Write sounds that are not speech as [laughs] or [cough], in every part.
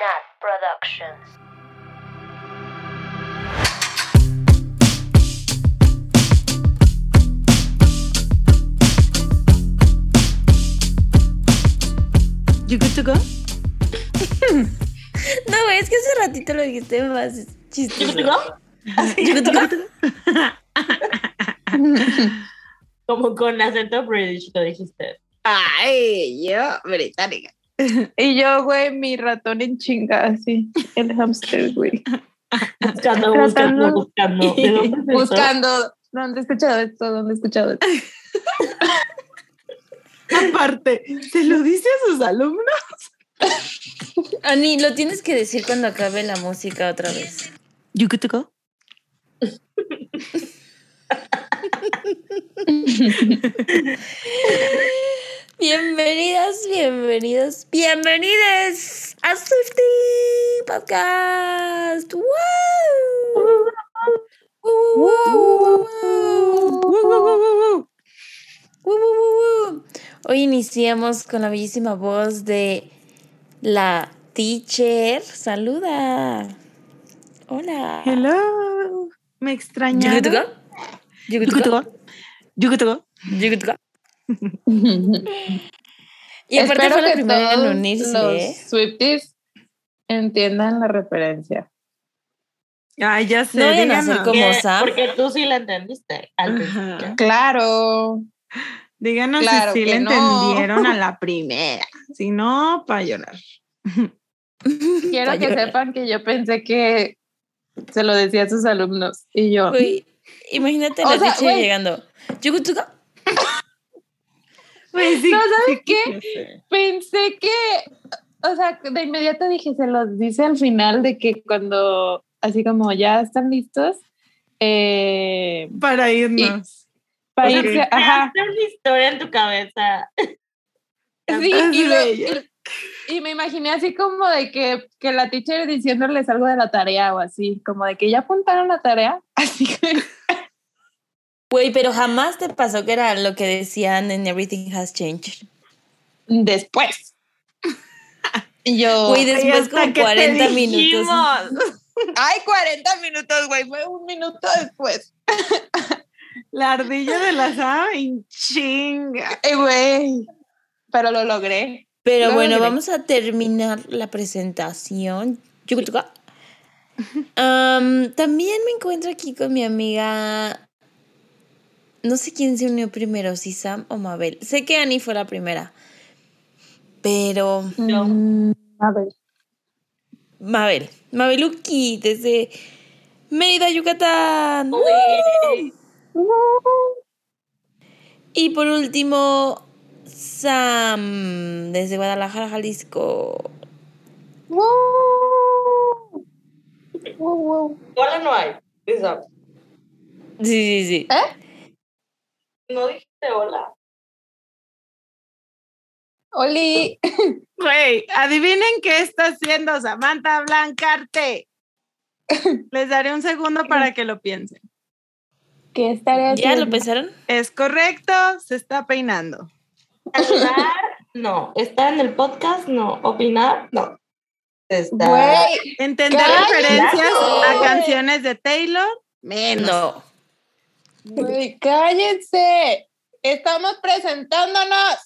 Nat Productions. You good to go? [laughs] No, güey, es que hace ratito lo dijiste más chistoso. You good to go? [laughs] [laughs] Como con acento british lo dijiste. Ay, yo, británica. [laughs] Y yo, güey, mi ratón en chinga, así. El hamster, güey. Buscando, [laughs] buscando, buscando. [laughs] ¿De dónde es? Buscando. ¿Dónde he escuchado esto? ¿Dónde he escuchado esto? Aparte, ¿se lo dice a sus alumnos? Ani, lo tienes que decir cuando acabe la música otra vez. You good to go? Bienvenidas, bienvenidos, bienvenides a Swifty Podcast. Hoy iniciamos con la bellísima voz de la teacher. Saluda. Hola. Hello. Me extrañaron. good to go? You [laughs] Y aparte Espero fue la que primera en todos unirse. Los ¿eh? Swifties entiendan la referencia. Ay, ya sé. No vayan a díganos. ser como Porque- Sam. Porque tú sí la entendiste al. Claro. Díganos Claro si sí le no. entendieron a [laughs] la primera. Si no, para llorar. Quiero Pa' que llorar. sepan que yo pensé que se lo decía a sus alumnos. Y yo, Güey, imagínate la sea, llegando. You good to go? Pues sí. No, ¿sabes sí, qué? pensé que, o sea, de inmediato dije, se los dice al final de que cuando, así como ya están listos, eh, Para irnos. para Ok. irse, ajá, Creaste una historia en tu cabeza. sí, de y me imaginé así como de que, que la teacher diciéndoles algo de la tarea o así, como de que ya apuntaron la tarea, [laughs] así que, Güey, pero jamás te pasó que era lo que decían en Everything Has Changed. después. Yo, Güey, después como que te 40 minutos. ay, 40 minutos, güey, fue un minuto después. [laughs] La ardilla de la Sam en chinga. Eh, güey, pero lo logré. Pero Lo bueno, logré. vamos a terminar la presentación. [laughs] Am, también me encuentro aquí con mi amiga. No sé quién se unió primero, si Sam o Mabel. Sé que Annie fue la primera. Pero No. A ver. Mabel, Mabeluki, desde Mérida, Yucatán. Uy. Y por último, Sam, desde Guadalajara, Jalisco. Wow. Wow, wow. Hola no hay. Sí, sí, sí. ¿Eh? No dijiste hola. Oli. Güey, adivinen qué está haciendo Samantha Blancarte. Les daré un segundo para que lo piensen. ¿Qué estaré ¿Ya haciendo? lo pensaron? Es correcto, se está peinando. Saludar, no. Estar en el podcast, no. Opinar, no. Está. Güey, Entender referencias a canciones de Taylor, menos. No. Güey, cállense. Estamos presentándonos.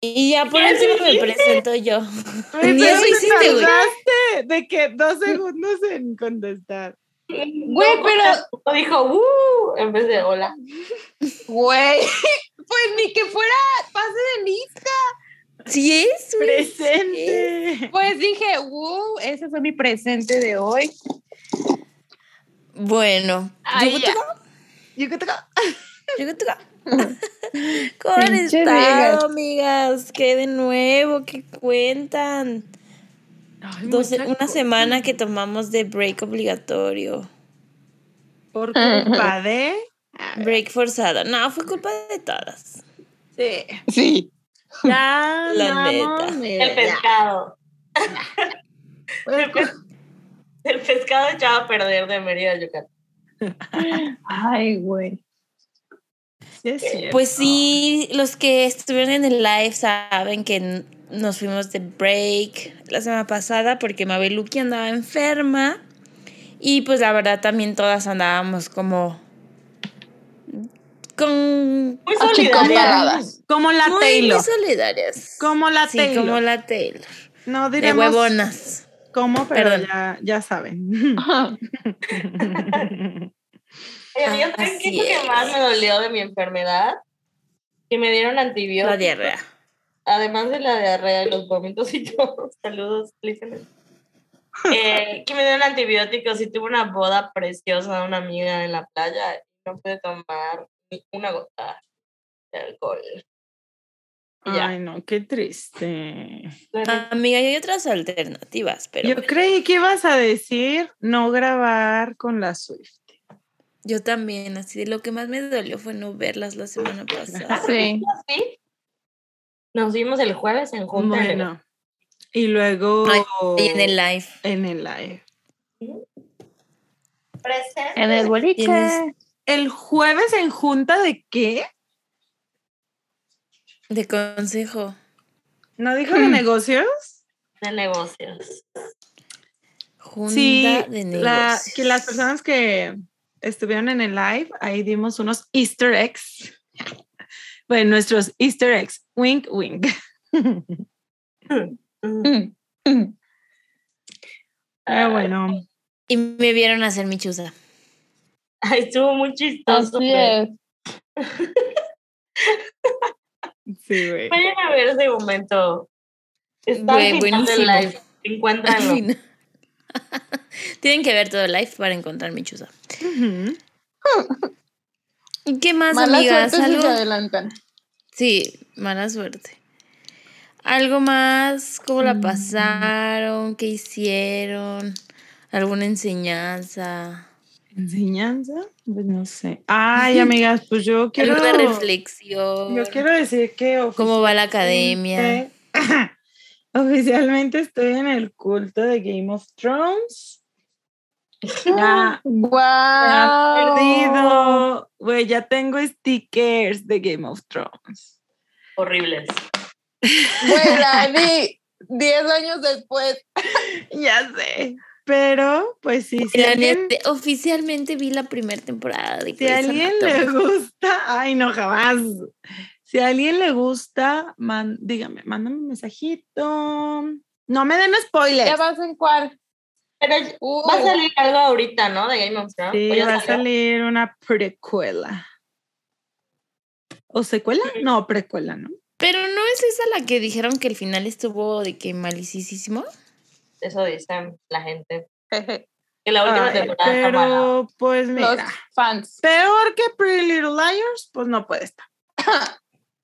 Y ya por ¿Qué último me presento yo. Ni [laughs] pero eso te hiciste, güey. de que dos segundos en contestar. Güey, pero- No dijo, uh, en vez de hola. Güey, [laughs] pues ni que fuera pase de lista. Sí es, güey, sí es. Presente. Pues dije, wow, ese fue mi presente de hoy. Bueno, Ay, to go? [laughs] ¿Cómo han estado, amigas? ¿Qué de nuevo? ¿Qué cuentan? Ay, Dos- una semana que tomamos de break obligatorio. Por culpa [laughs] de. Break forzado. No, fue culpa de todas. Sí. Sí. Ya, [laughs] La neta. mira, El pescado. El pescado echado a perder de Mérida, Yucatán. Ay, güey. Pues sí, los que estuvieron en el live saben que nos fuimos de break la semana pasada porque Mabeluki andaba enferma. Y pues la verdad también todas andábamos como con Muy solidarias. Como la muy, Taylor. muy solidarias. Como la sí, Taylor. como la Taylor. No De diremos huevonas. Cómo, pero Perdón. ya, ya saben. Oye, amiga, ¿saben qué Así es lo que más me dolió de mi enfermedad? Que me dieron antibióticos. La diarrea. Además de la diarrea y los vómitos y todo. [laughs] Saludos, Elizabeth. [laughs] Eh, que me dieron antibióticos y tuve una boda preciosa de una amiga en la playa y no pude tomar ni una gota de alcohol. Ay, no, qué triste. Amiga, hay otras alternativas, pero Yo creí que ibas a decir no grabar con la Swift. yo también, así de lo que más me dolió fue no verlas la semana [laughs] pasada. Sí. ¿Sí? Nos vimos el jueves en junta. Bueno. Y luego Ay, Y en el live. en el live. Presente. En el boliche. Tienes- ¿El jueves en junta de qué? De consejo. ¿No dijo de negocios? de negocios. Junta Sí, de la- negocios. que las personas que estuvieron en el live, ahí dimos unos easter eggs. [laughs] Bueno, nuestros easter eggs. Wink, wink. Mm, [laughs] mm. Pero bueno. Y me vieron hacer mi chuza. Ay, estuvo muy chistoso. Así es. [laughs] Sí, güey. Vayan a ver ese momento. Está Güey, buenísimo. live. Encuéntranlo. [laughs] Tienen que ver todo el live para encontrar mi chuza. Ujú. ¿Y qué más, Mala amigas? suerte si ¿Algo? se adelantan. Sí, mala suerte. ¿Algo más? ¿Cómo la Mm. pasaron? ¿Qué hicieron? ¿Alguna enseñanza? ¿Enseñanza? Pues no sé. Ay, amigas, pues yo [laughs] quiero. ¿Alguna reflexión? Yo quiero decir que. ¿Cómo va la academia? [laughs] oficialmente- estoy en el culto de Game of Thrones. [gasps] Ya, me han ¡Guau! perdido. Güey, ya tengo stickers de Game of Thrones. Horribles. [laughs] Güey, la vi 10 años después. Ya sé. Pero, pues sí, si alguien, neta, oficialmente vi la primera temporada de si a alguien le gusta, ay, no, jamás. Si a alguien le gusta, man, dígame, mándame un mensajito. No me den spoilers. ¿Ya vas en cuál? Pero Uy. va a salir algo ahorita, ¿no? De Game of Thrones. Sí, ¿O ya va a salir una precuela. ¿O secuela? No, precuela, ¿no? Pero no es esa la que dijeron que el final estuvo de que malicísimo. Eso dicen la gente. Que la última Ay, temporada está pero, pues Los mira, fans. peor que Pretty Little Liars, pues no puede estar.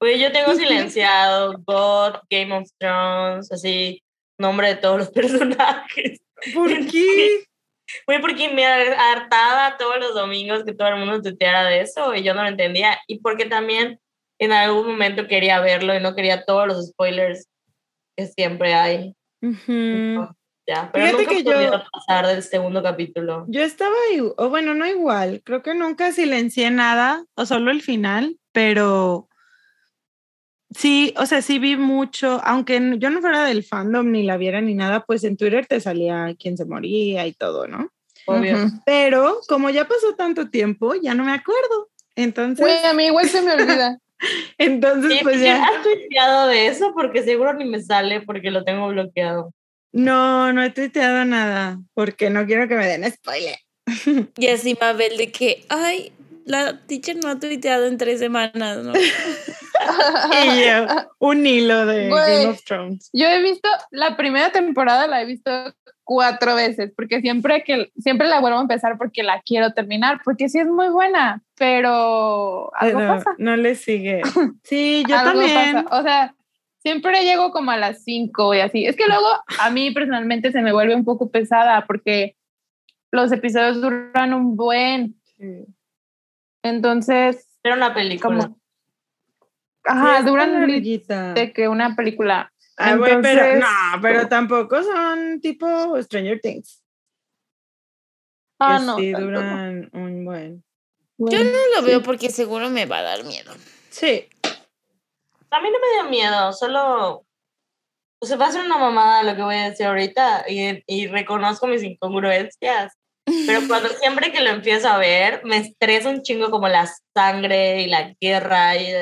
Oye, yo tengo [laughs] silenciado God, Game of Thrones, así, nombre de todos los [laughs] personajes. ¿Por [laughs] qué? Fue porque me hartaba todos los domingos que todo el mundo tuiteara de eso y yo no lo entendía. Y porque también en algún momento quería verlo y no quería todos los spoilers que siempre hay. Ujú. Ya, pero Fíjate nunca que yo- pasar del segundo capítulo. Yo estaba, o bueno, no igual, creo que nunca silencié nada, o solo el final, pero sí, o sea, sí vi mucho, aunque yo no fuera del fandom ni la viera ni nada, pues en Twitter te salía quién se moría y todo, ¿no? Obvio. Ujú. Pero como ya pasó tanto tiempo, ya no me acuerdo. Entonces, Güey, a mí igual se me olvida. [laughs] entonces Sí, pues ¿quién ya, ¿Has tuiteado de eso? Porque seguro ni me sale porque lo tengo bloqueado. No, no he tuiteado nada, porque no quiero que me den spoiler. [laughs] Y así Mabel de que, ay, la teacher no ha tuiteado en tres semanas, ¿no? [laughs] Y yo, un hilo de. Game of Thrones. Yo he visto, la primera temporada la he visto cuatro veces, porque siempre que siempre la vuelvo a empezar porque la quiero terminar, porque sí es muy buena, pero algo Pero pasa. No le sigue. [laughs] Sí, yo algo también. pasa. O sea, siempre llego como a las cinco y así. Es que luego a mí personalmente se me vuelve un poco pesada porque los episodios duran un buen. Entonces, Era una película. como, ajá, Sí, duran de que una película. Ay, pero Entonces- no, pero tampoco son tipo Stranger Things. Ah, que no. sí duran un buen. Yo no lo veo porque seguro me va a dar miedo. Sí. A mí no me dio miedo, solo O sea, va a ser una mamada lo que voy a decir ahorita y, y reconozco mis incongruencias. Pero [laughs] cuando siempre que lo empiezo a ver, me estresa un chingo como la sangre y la guerra y,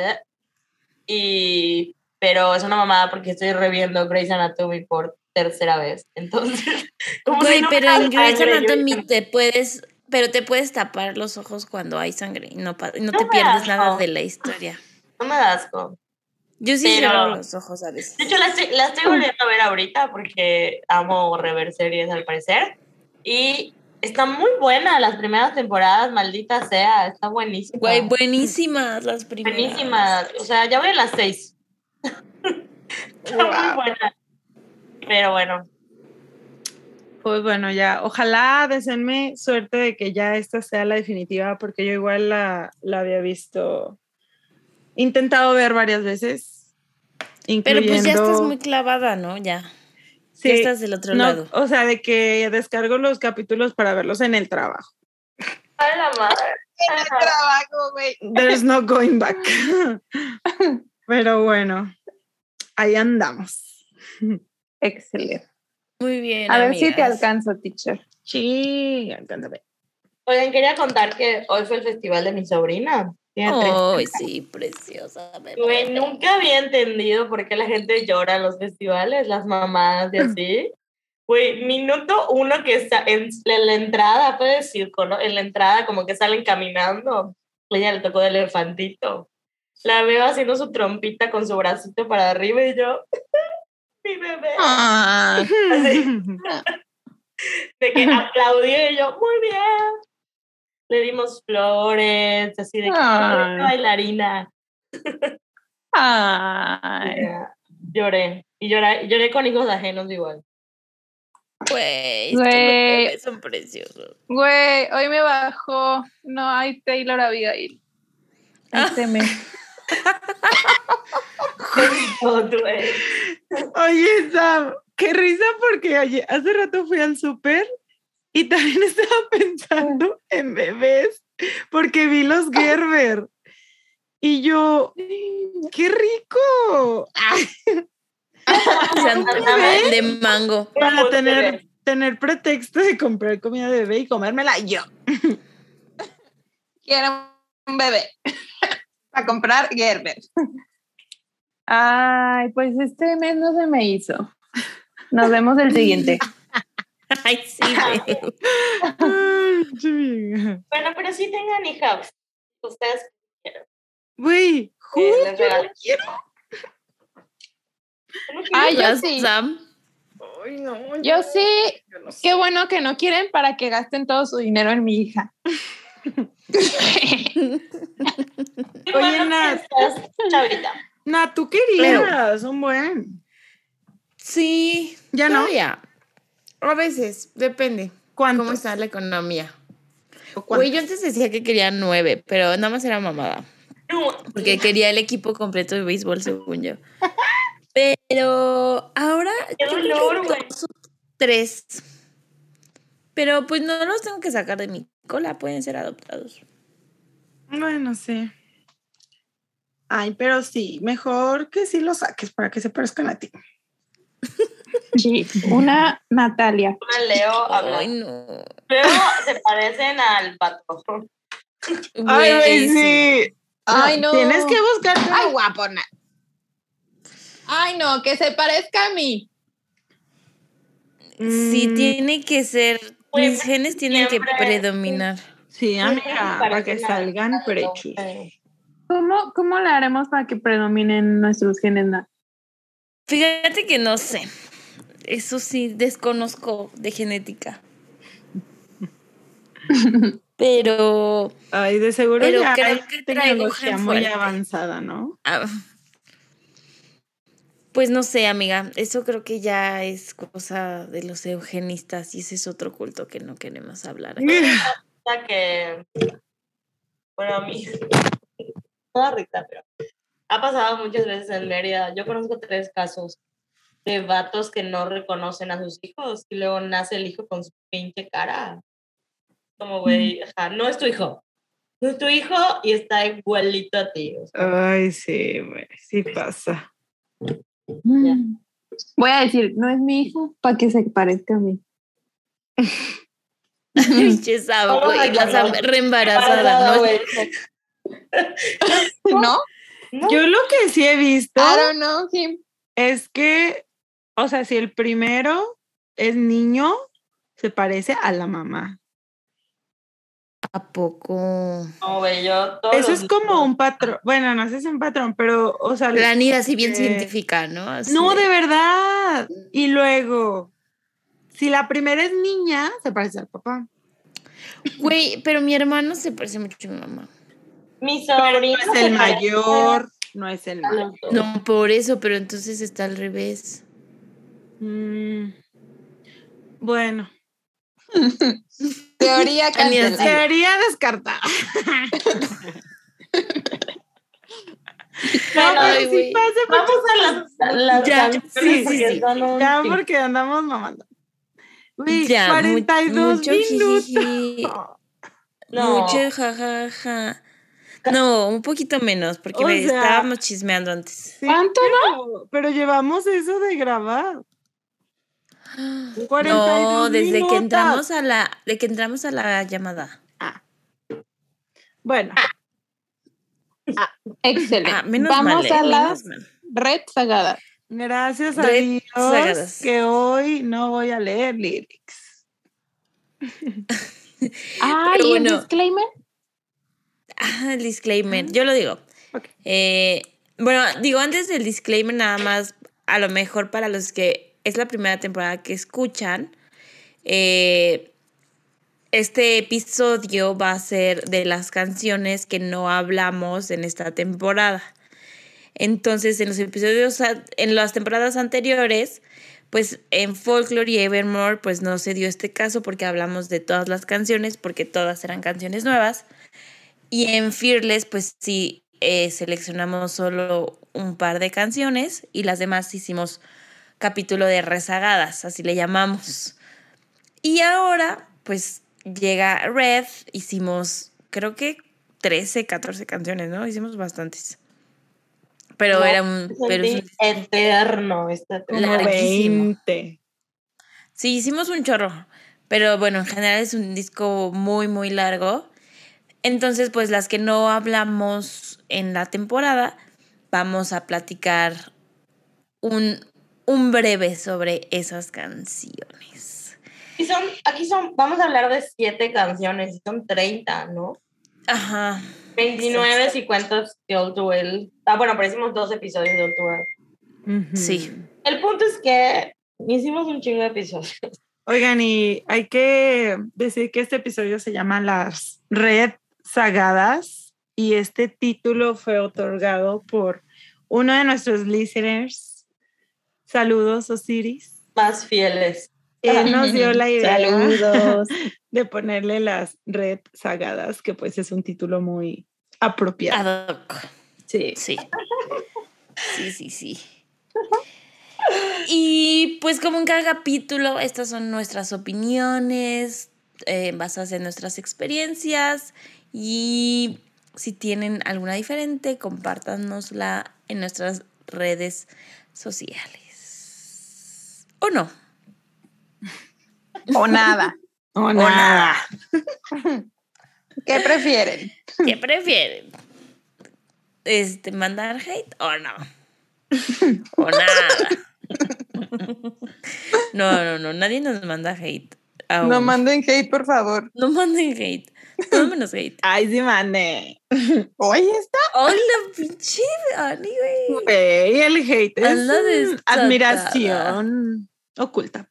y pero es una mamada porque estoy reviendo Grey's Anatomy por tercera vez. Entonces, [laughs] como Güey, si no pero en Grey's yo Anatomy digo, te puedes, pero te puedes tapar los ojos cuando hay sangre y no, no No te pierdes das, nada de la historia. No me da asco. Yo sí Pero- cierro los ojos a veces. De hecho, la estoy, la estoy volviendo a ver ahorita porque amo rever series al parecer. Y está muy buena las primeras temporadas, maldita sea, está buenísima. Güey, buenísimas las primeras. buenísima. O sea, ya voy a las seis. [laughs] está muy buena. Pero bueno, Pues bueno, ya, ojalá deseenme suerte de que ya esta sea la definitiva, porque yo igual la, la había visto, intentado ver varias veces. Pero pues ya estás incluyendo- muy clavada, ¿no? Ya. Sí, Ya estás del otro no, lado. O sea, de que descargo los capítulos para verlos en el trabajo. a la madre. trabajo, güey. There's no going back. [laughs] Pero bueno, ahí andamos. Excelente. Muy bien. A ver si te alcanzo, teacher. Sí, alcántame. Oigan, quería contar que hoy fue el festival de mi sobrina. Tiene tres Ay, sí, preciosa. Güey, nunca había entendido por qué la gente llora en los festivales, las mamás y así. Güey, minuto uno que está en, en la entrada, puede decir, ¿no? En la entrada como que salen caminando. Ella le tocó de elefantito. La veo haciendo su trompita con su bracito para arriba y yo, [laughs] mi bebé. Ah. [laughs] De que [laughs] aplaudió y yo, muy bien. Le dimos flores, así de que Ay. "Ay, bailarina. [laughs] Ay. Lloré. Y lloré, lloré con hijos ajenos igual. Güey, son preciosos. Güey, hoy me bajó. No hay Taylor Abigail. Güey. [laughs] [laughs] Oye, Sam, qué risa porque ayer- hace rato fui al súper y también [laughs] estaba pensando en bebés porque vi los Gerber y yo, qué rico. [laughs] Santa de mango. Para tener, tener pretexto de comprar comida de bebé y comérmela yo. [laughs] Quiero un bebé. Para comprar Gerber. Ay, pues este mes no se me hizo. Nos vemos el siguiente. [laughs] Ay, sí. [laughs] Bueno, pero sí tengan hijas. Ustedes quieran. Güey, Eh, regalo. quiero. No quiero Ay, yo sí. Sam. Ay, no, Yo sí. yo no sé. Qué bueno que no quieren para que gasten todo su dinero en mi hija. [laughs] Oye, Nat. chavita. Nah, tú querías, un buen. Sí. Ya no. todavía. A veces, depende. ¿Cuántos? ¿Cómo está la economía? Güey, yo antes decía que quería nueve, pero nada más era mamada. Porque quería el equipo completo de béisbol, según yo. Pero ahora. [laughs] Qué dolor, güey. tres. Pero pues no los tengo que sacar de mi cola, pueden ser adoptados. Bueno, sí. Ay, pero sí, mejor que sí los saques para que se parezcan a ti. [laughs] Sí, una Natalia. una Leo habla. Ay, no. Luego se parecen al pato. Güey, sí. Ay, no. Tienes que buscar Ay. uno guapo, Nat. Ay, no, que se parezca a mí. Sí, Mm, tiene que ser. Pues, Mis genes tienen que predominar. Sí, amiga, para que salgan al- prechos. ¿Cómo, ¿Cómo le haremos para que predominen nuestros genes? Fíjate que no sé. Eso sí, desconozco de genética. [laughs] Pero. Ay, de seguro Pero ya creo hay que traigo tecnología gen muy avanzada, ¿no? ah, pues no sé, amiga. Eso creo que ya es cosa de los eugenistas y ese es otro culto que no queremos hablar. [laughs] que, bueno, a mí, [laughs] toda rita, pero ha pasado muchas veces en Mérida. Yo conozco tres casos de vatos que no reconocen a sus hijos y luego nace el hijo con su pinche cara. Como, güey, ajá, no es tu hijo. No es tu hijo y está igualito a ti. o sea, Ay, sí, güey, sí pasa. Mm. Voy a decir, no es mi hijo, para que se parezca a mí. Pinche Sabo, Vamos a güey, la [laughs] reembarazada, ¿no? ¿No? No. Yo lo que sí he visto I don't know him. es que, o sea, si el primero es niño, se parece a la mamá. ¿A poco? No, güey, yo todos Eso es como un patrón. Bueno, no sé si es un patrón, pero, o sea, La niña así bien Eh, científica, ¿no? Así no, de- verdad. Y luego, si la primera es niña, se parece al papá. Güey, pero mi hermano se parece mucho a mi mamá. Mi Pero sobrino no es el mayor, no es el mayor. No, por eso, pero entonces está al revés. Mm, Bueno, [laughs] Teoría [laughs] cancelada. sería descartada. [laughs] No, pero sí pasa Vamos a las, las Ya, sí, sí, Ya porque andamos mamando. Uy, Ya, mu- 42 mucho minutos. jiji. No. Mucho jajaja. No, un poquito menos, porque sea- estábamos chismeando antes. Sí, ¿Cuánto pero, pero llevamos eso de grabar. 42 No, desde que entramos a la, de que entramos a la llamada. Bueno, Excelente. Ah, menos Vamos mal, ¿eh? a las mal. red sagadas. gracias a Red Dios Sagadas. que hoy no voy a leer lyrics. [laughs] Ah, Pero y bueno. disclaimer. Ah, el disclaimer, yo lo digo. Eh, bueno, digo antes del disclaimer nada más, a lo mejor para los que es la primera temporada que escuchan, eh, este episodio va a ser de las canciones que no hablamos en esta temporada. Entonces, en los episodios, en las temporadas anteriores, pues en Folklore y Evermore, pues no se dio este caso porque hablamos de todas las canciones, porque todas eran canciones nuevas. Y en Fearless, pues sí, eh, seleccionamos solo un par de canciones y las demás hicimos capítulo de rezagadas, así le llamamos. Y ahora, pues llega Red, hicimos creo que 13, 14 canciones, ¿no? Hicimos bastantes. Pero No, era un... Pero es eterno Como tema. Larguísimo. 20. Sí, hicimos un chorro, pero bueno, en general es un disco muy, muy largo. Entonces, pues las que no hablamos en la temporada, vamos a platicar un, un breve sobre esas canciones. Y son, aquí son, vamos a hablar de siete canciones, y son 30, ¿no? Ajá. 29 si cuentas de All Too Well. Ah, bueno, pero hicimos dos episodios de Well. Ujú. Sí. El punto es que hicimos un chingo de episodios. Oigan, y hay que decir que este episodio se llama Las Red Sagadas y este título fue otorgado por uno de nuestros listeners. Saludos, Osiris. Más fieles. Él nos dio la [laughs] idea Saludos. de ponerle las Red Sagadas, que pues es un título muy apropiado. Ad hoc. Sí. Sí. Sí, sí, sí. [laughs] Y pues como en cada capítulo, estas son nuestras opiniones eh, basadas en nuestras experiencias y si tienen alguna diferente, compártanosla en nuestras redes sociales. ¿O no? o nada. O nada. ¿Qué prefieren? ¿Qué prefieren? Este, ¿Mandar hate o no? O nada. No, no, no, nadie nos manda hate. aún. No manden hate, por favor. No manden hate. Menos hate. Ay, sí, mande. [laughs] Oye, está. ¡Hola, pinche Ani, güey! Güey, el hate es admiración oculta.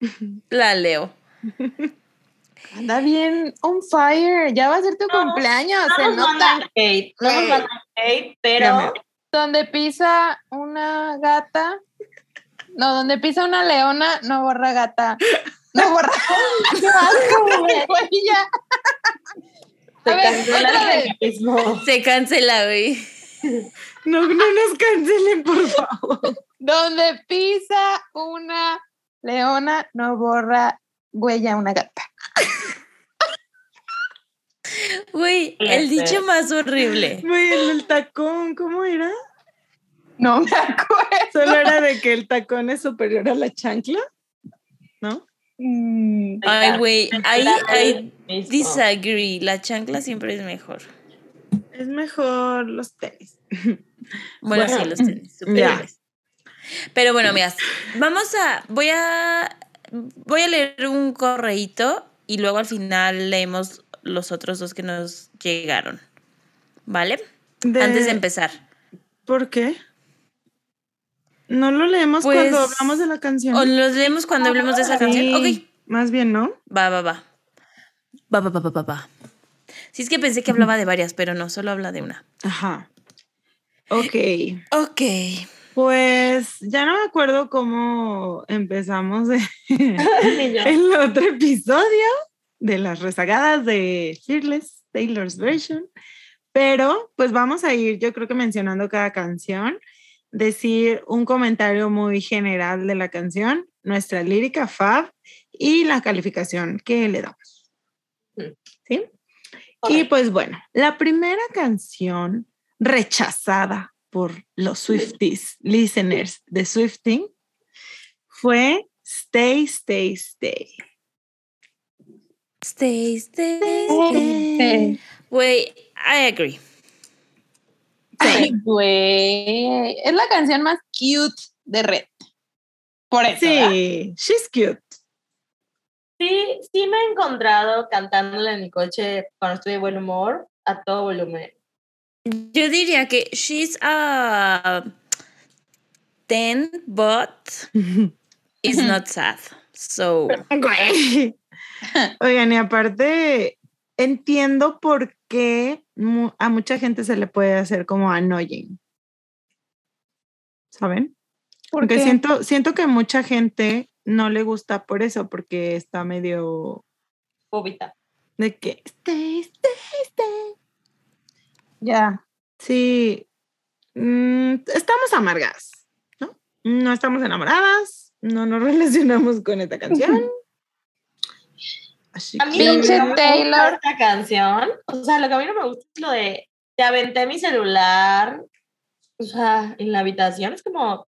[laughs] La leo. [laughs] Anda bien on fire. Ya va a ser tu No, cumpleaños. No se nos nota. hate, no nos Hate. pero Donde pisa una gata. No, donde pisa una leona, no borra gata. No borra. [laughs] ¡Qué asco, [laughs] güey! Güey, ya. se A ver, cancela el mismo. Se cancela, güey. No, no nos cancelen, por favor. Donde pisa una leona, no borra huella una gata. Güey, el dicho más horrible. Güey, el del tacón, ¿cómo era? No me acuerdo. Solo era de que el tacón es superior a la chancla, ¿no? Mm, Ay, güey, ahí, ahí Mismo. disagree. La chancla siempre es mejor. Es mejor los tenis. Bueno, [laughs] Bueno, sí, los tenis superiores. Pero bueno, amigas, vamos a. Voy a. Voy a leer un correíto y luego al final leemos los otros dos que nos llegaron. ¿Vale? Antes de empezar. ¿Por qué? No lo leemos Pues, cuando hablamos de la canción. O los leemos cuando hablemos de esa canción. Sí, Más bien, ¿no? Ok, va, va, va. Va, va, va, va, va, va. Sí, es que pensé que hablaba de varias, pero no, solo habla de una. Ajá. Ok. Ok. Pues ya no me acuerdo cómo empezamos [laughs] el otro episodio de las rezagadas de Fearless Taylor's Version, pero pues vamos a ir, yo creo que mencionando cada canción, decir un comentario muy general de la canción, nuestra lírica fab y la calificación que le damos. Mm. ¿Sí? Y pues bueno, la primera canción rechazada por los Swifties, listeners de Swifting, fue Stay, Stay, Stay. Stay, stay, stay. Güey, I agree. Ay, [laughs] güey. Es la canción más cute de Red. Por eso. ¿verdad? Sí, she's cute. Sí, sí me he encontrado cantándole en mi coche cuando estoy de buen humor a todo volumen. Yo diría que she's a 10, but [laughs] is not sad. So. [laughs] Oigan, y aparte, entiendo por mu- a mucha gente se le puede hacer como annoying. ¿Saben? ¿Por Porque qué? siento, siento que mucha gente no le gusta por eso, porque está medio Bobita. de que stay, stay, stay. Ya. Sí, mm, estamos amargas, ¿no? No estamos enamoradas, no nos [laughs] relacionamos con esta canción. Así A mí que- lo que Pinche no me gusta Taylor. esta canción, o sea, lo que a mí no me gusta es lo de te aventé mi celular, o sea, en la habitación, es como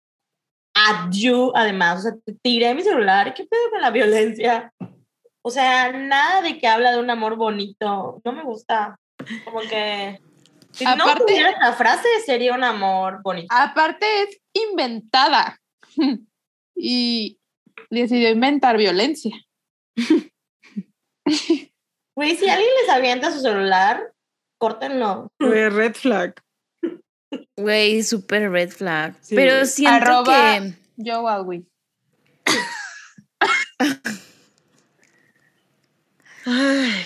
adiós, además, o sea, te tiré mi celular, ¿qué pedo con la violencia? O sea, nada de que habla de un amor bonito, no me gusta, como que si no Aparte- tuviera esta frase sería un amor bonito. Aparte es inventada. [laughs] y decidió inventar violencia. [laughs] Güey, si alguien les avienta su celular, córtenlo. Fue red flag. güey, super red flag. Sí, Pero güey. siento Arroba- que. Alwyn. Ay,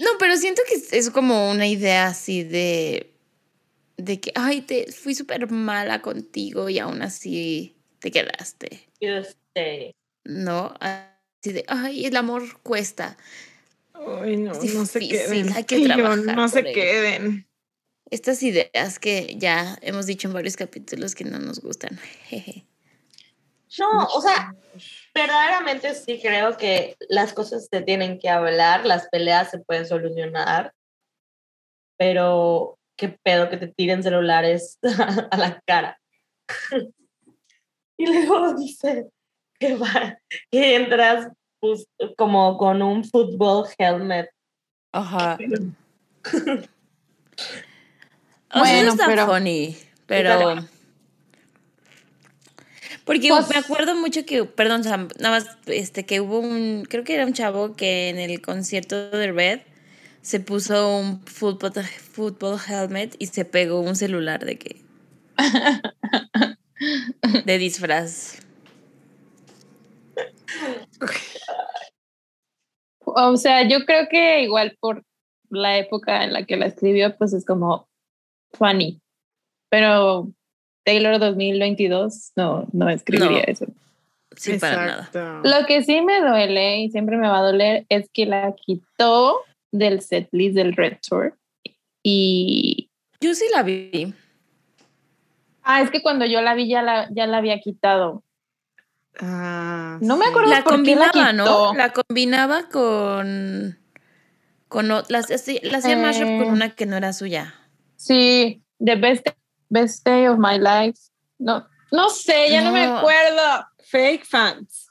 No, pero siento que es- como una idea así de. De que, ay, te fui súper mala contigo y aún así te quedaste. Este, ¿No? Así de, ay, el amor cuesta. Ay, no, Es no se difícil, queden. hay que trabajar no se ello. queden. Estas ideas que ya hemos dicho en varios capítulos que no nos gustan. [laughs] Jeje. No, o sea, verdaderamente sí creo que las cosas se tienen que hablar, las peleas se pueden solucionar, pero qué pedo que te tiren celulares [laughs] a la cara. [laughs] y luego dice que, va, que entras como con un fútbol helmet. Ajá. [laughs] Bueno, pero- funny, pero... Porque Pues- me acuerdo mucho que, perdón, Sam, nada más, este, que hubo un, creo que era un chavo que en el concierto de Red se puso un fútbol, fútbol helmet y se pegó un celular de que... [laughs] de disfraz. [laughs] O sea, yo creo que igual por la época en la que la escribió, pues es como funny. Pero Taylor 2022 no, no escribiría No. eso. Sí, para nada. Lo que sí me duele y siempre me va a doler es que la quitó del setlist del Red Tour. Y. Yo sí la vi. Ah, es que cuando yo la vi ya la, ya la había quitado. Ah, No me acuerdo La por qué la combinaba, ¿no? La combinaba con... con las, la hacía mashup con Eh. una que no era suya. Sí, The Best, best Day of My Life No, no sé, ya no, me acuerdo. Fake fans.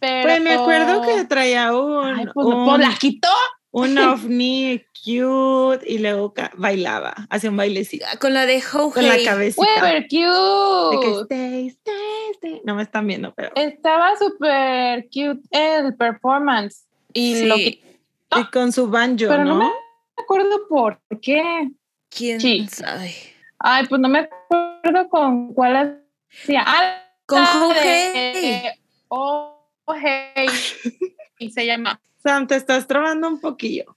Pero... Pues me acuerdo que traía un, Ay, pues, un, pues, la quitó. un ovni cute y luego bailaba, hacía un bailecito Con la de Ho con la cabecita. Que cute. stay, stay, stay. No me están viendo, pero. Estaba súper cute el performance. Y Sí. lo que Y con su banjo, Pero no ¿no? me acuerdo por qué. ¿Quién Sí. sabe? Ay, pues no me acuerdo con cuál hacía. Ah, Con Ho Hey. Oh, [laughs] hey. Y se llama. Sam, te estás trabando un poquillo.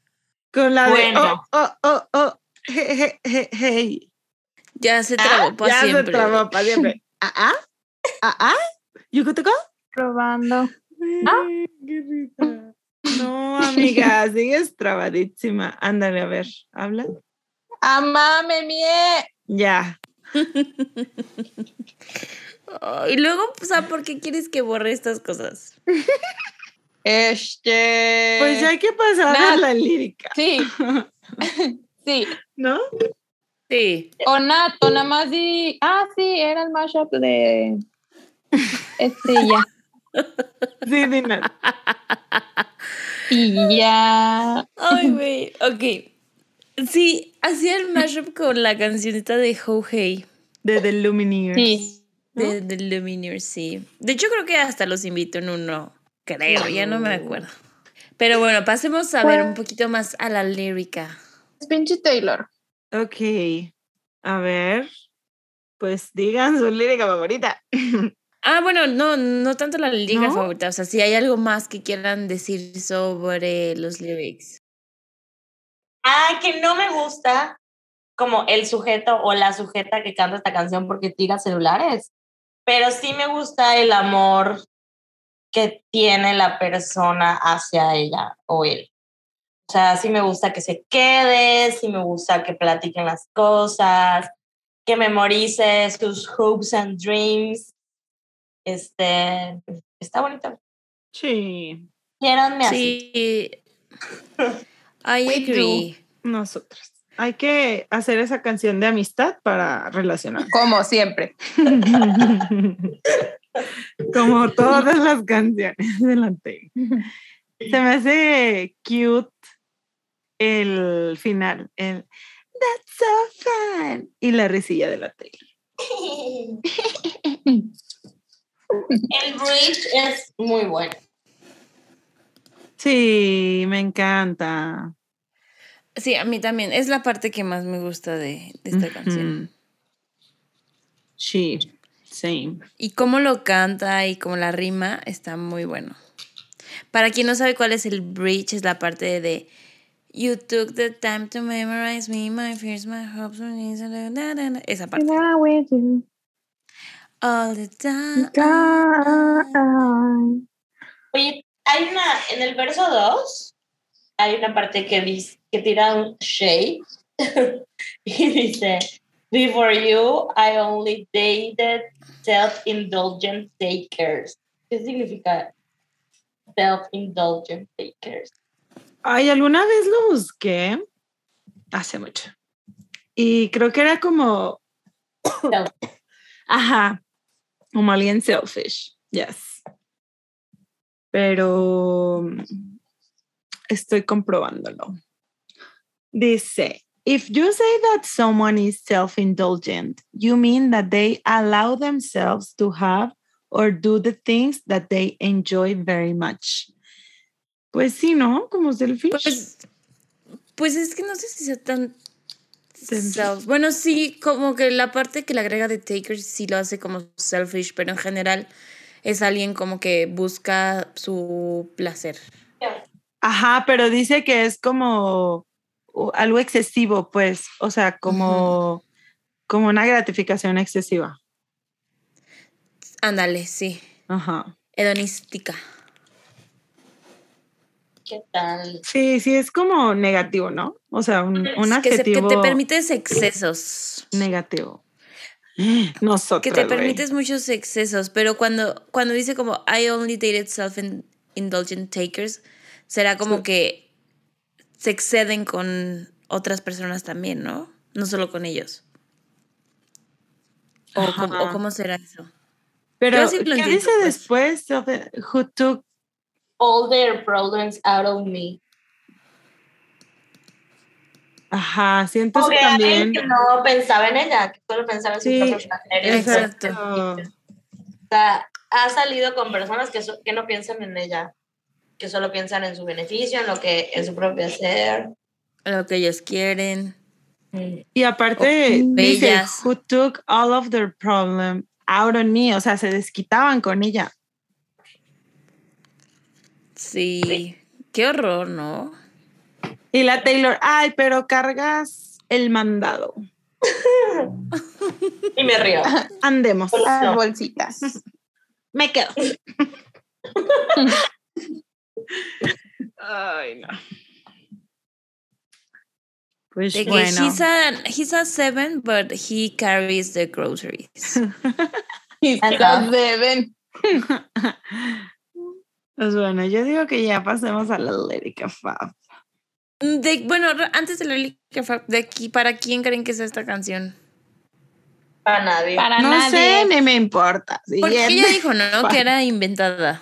Con la de. Bueno. Oh, oh, oh, oh. Hey, hey, hey, hey. Ya se trabó para ya siempre. se trabó para siempre. [laughs] Ah, ah. Ah, ah. ¿Yucutuco? Probando. Ay, qué risa. No, amiga, [laughs] sigues trabadísima. Ándale, a ver, habla. Amame mie. Ya. [laughs] Oh, y luego, o sea, ¿por qué quieres que borre estas cosas? Este. Pues ya hay que pasar a la lírica, Sí. [laughs] [laughs] sí. ¿no? Sí. O Nat, o nada más di. Ah, sí, era el mashup de. Este ya. [laughs] Sí, Dina. Y ya. Ay, güey. Ok. Sí, hacía el mashup con la cancioneta de Ho Hey. De The Lumineers. Sí. De, de Lumineers, sí. De hecho, creo que hasta los invito en uno. Creo, ya no me acuerdo. Pero bueno, pasemos a ver un poquito más a la lírica. Pinche Taylor. Ok. A ver. Pues digan su lírica favorita. [laughs] Ah, bueno, no, no tanto la lírica ¿No? favorita. O sea, si hay algo más que quieran decir sobre los lyrics. Ah, que no me gusta como el sujeto o la sujeta que canta esta canción porque tira celulares, pero sí me gusta el amor que tiene la persona hacia ella o él. O sea, sí me gusta que se quede, sí me gusta que platiquen las cosas, que memorice sus hopes and dreams. Este, está bonito. Sí. Quiéranme así. Sí. [laughs] I agree. Nosotras. Hay que hacer esa canción de amistad para relacionar. Como siempre. [laughs] Como todas las canciones [laughs] delante. Se me hace cute el final. El That's so fun. Y la risilla de la Taylor. El bridge es muy bueno. Sí, me encanta. Sí, a mí también. Es la parte que más me gusta de, de esta canción. Sí, same. Y cómo lo canta y cómo la rima está muy bueno. Para quien no sabe cuál es el bridge, es la parte de You took the time to memorize me, my fears, my hopes, my needs, da, da, da, da". esa parte. All the time. Oye, hay una, en el verso 2, hay una parte que dice, que tira un shade [laughs] y dice, Before you, I only dated self-indulgent takers. ¿Qué significa self-indulgent takers? Ay, alguna vez lo busqué hace mucho. Y creo que era como, Self- [coughs] ajá, como alguien selfish. Yes. Pero mm, estoy comprobándolo. Dice, if you say that someone is self-indulgent, you mean that they allow themselves to have or do the things that they enjoy very much. Pues sí, ¿no? Como selfish. Pues, pues es que no sé si sea tan. Selfish. self- Bueno, sí, como que la parte que le agrega de Taker sí lo hace como selfish, pero en general es alguien como que busca su placer. Ajá, pero dice que es como algo excesivo, pues, o sea, como, como una gratificación excesiva. Ándale, sí. Ajá. Hedonística. ¿Qué tal? Sí, sí, es como negativo, ¿no? O sea, un, un Que, se- que adjetivo te permites excesos. negativo. [gasps] Nosotros. Que te permites muchos excesos, pero cuando, cuando dice como I only dated self-indulgent takers, será como Sí. que se exceden con otras personas también, ¿no? No solo con ellos. ¿O, cómo, o Ajá. cómo será eso? Pero, ¿qué entiendo, dice pues. después? Who took All their problems out of me. Ajá, siento eso que alguien también. que no pensaba en ella, que solo pensaba en su Sí, propio placer. su- exacto. O sea, ha salido con personas que, so- que no piensan en ella, que solo piensan en su beneficio, en lo que en su propio hacer. Lo que ellos quieren. Y aparte, Oh, dice, bellas. who took all of their problem out on me, o sea, se desquitaban con ella. Sí. Qué horror, ¿no? Y la Taylor, ay, pero cargas el mandado. [laughs] Y me río. [laughs] Andemos. Las No. bolsitas. Me quedo. [laughs] ay, no. Pues De que bueno. he's, a, he's a seven, but he carries the groceries. [laughs] Y se Ajá. las deben. [laughs] Pues bueno, yo digo que ya pasemos a la Lérica Fab. De, bueno, antes de la lírica, fa- de aquí, ¿para quién creen que es esta canción? Para nadie. Para No nadie. sé, ni me importa. Porque ella dijo, ¿no? [laughs] Que era inventada.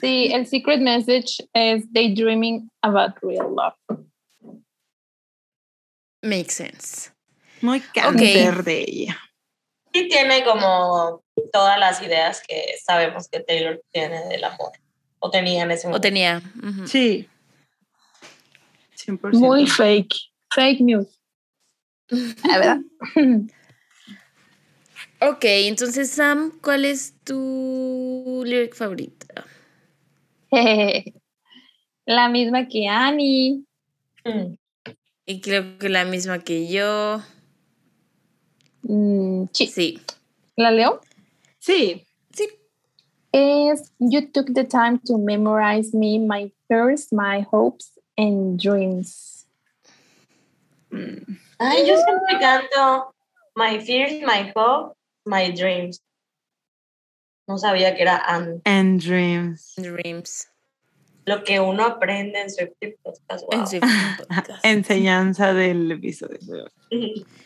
Sí, el secret message es daydreaming about real love. Makes sense. Muy cáncer de ella. Sí tiene como todas las ideas que sabemos que Taylor tiene del amor. O tenía en ese O momento. tenía. ujú. Sí. 100%. Muy fake. Fake news. La [laughs] verdad. Ok, entonces, Sam, ¿cuál es tu lyric favorita? [laughs] La misma que Annie. Mm. Y creo que la misma que yo. Mm, sí. Sí. ¿La leo? Sí. Sí. Es You took the time to memorize me, my fears, my hopes and dreams. Ay, yo siempre canto My fears, my hope, my dreams. No sabía que era and. And Dreams. Dreams. Lo que uno aprende en su podcast. wow. En su [laughs] podcast. Enseñanza del episodio. de hoy. [laughs]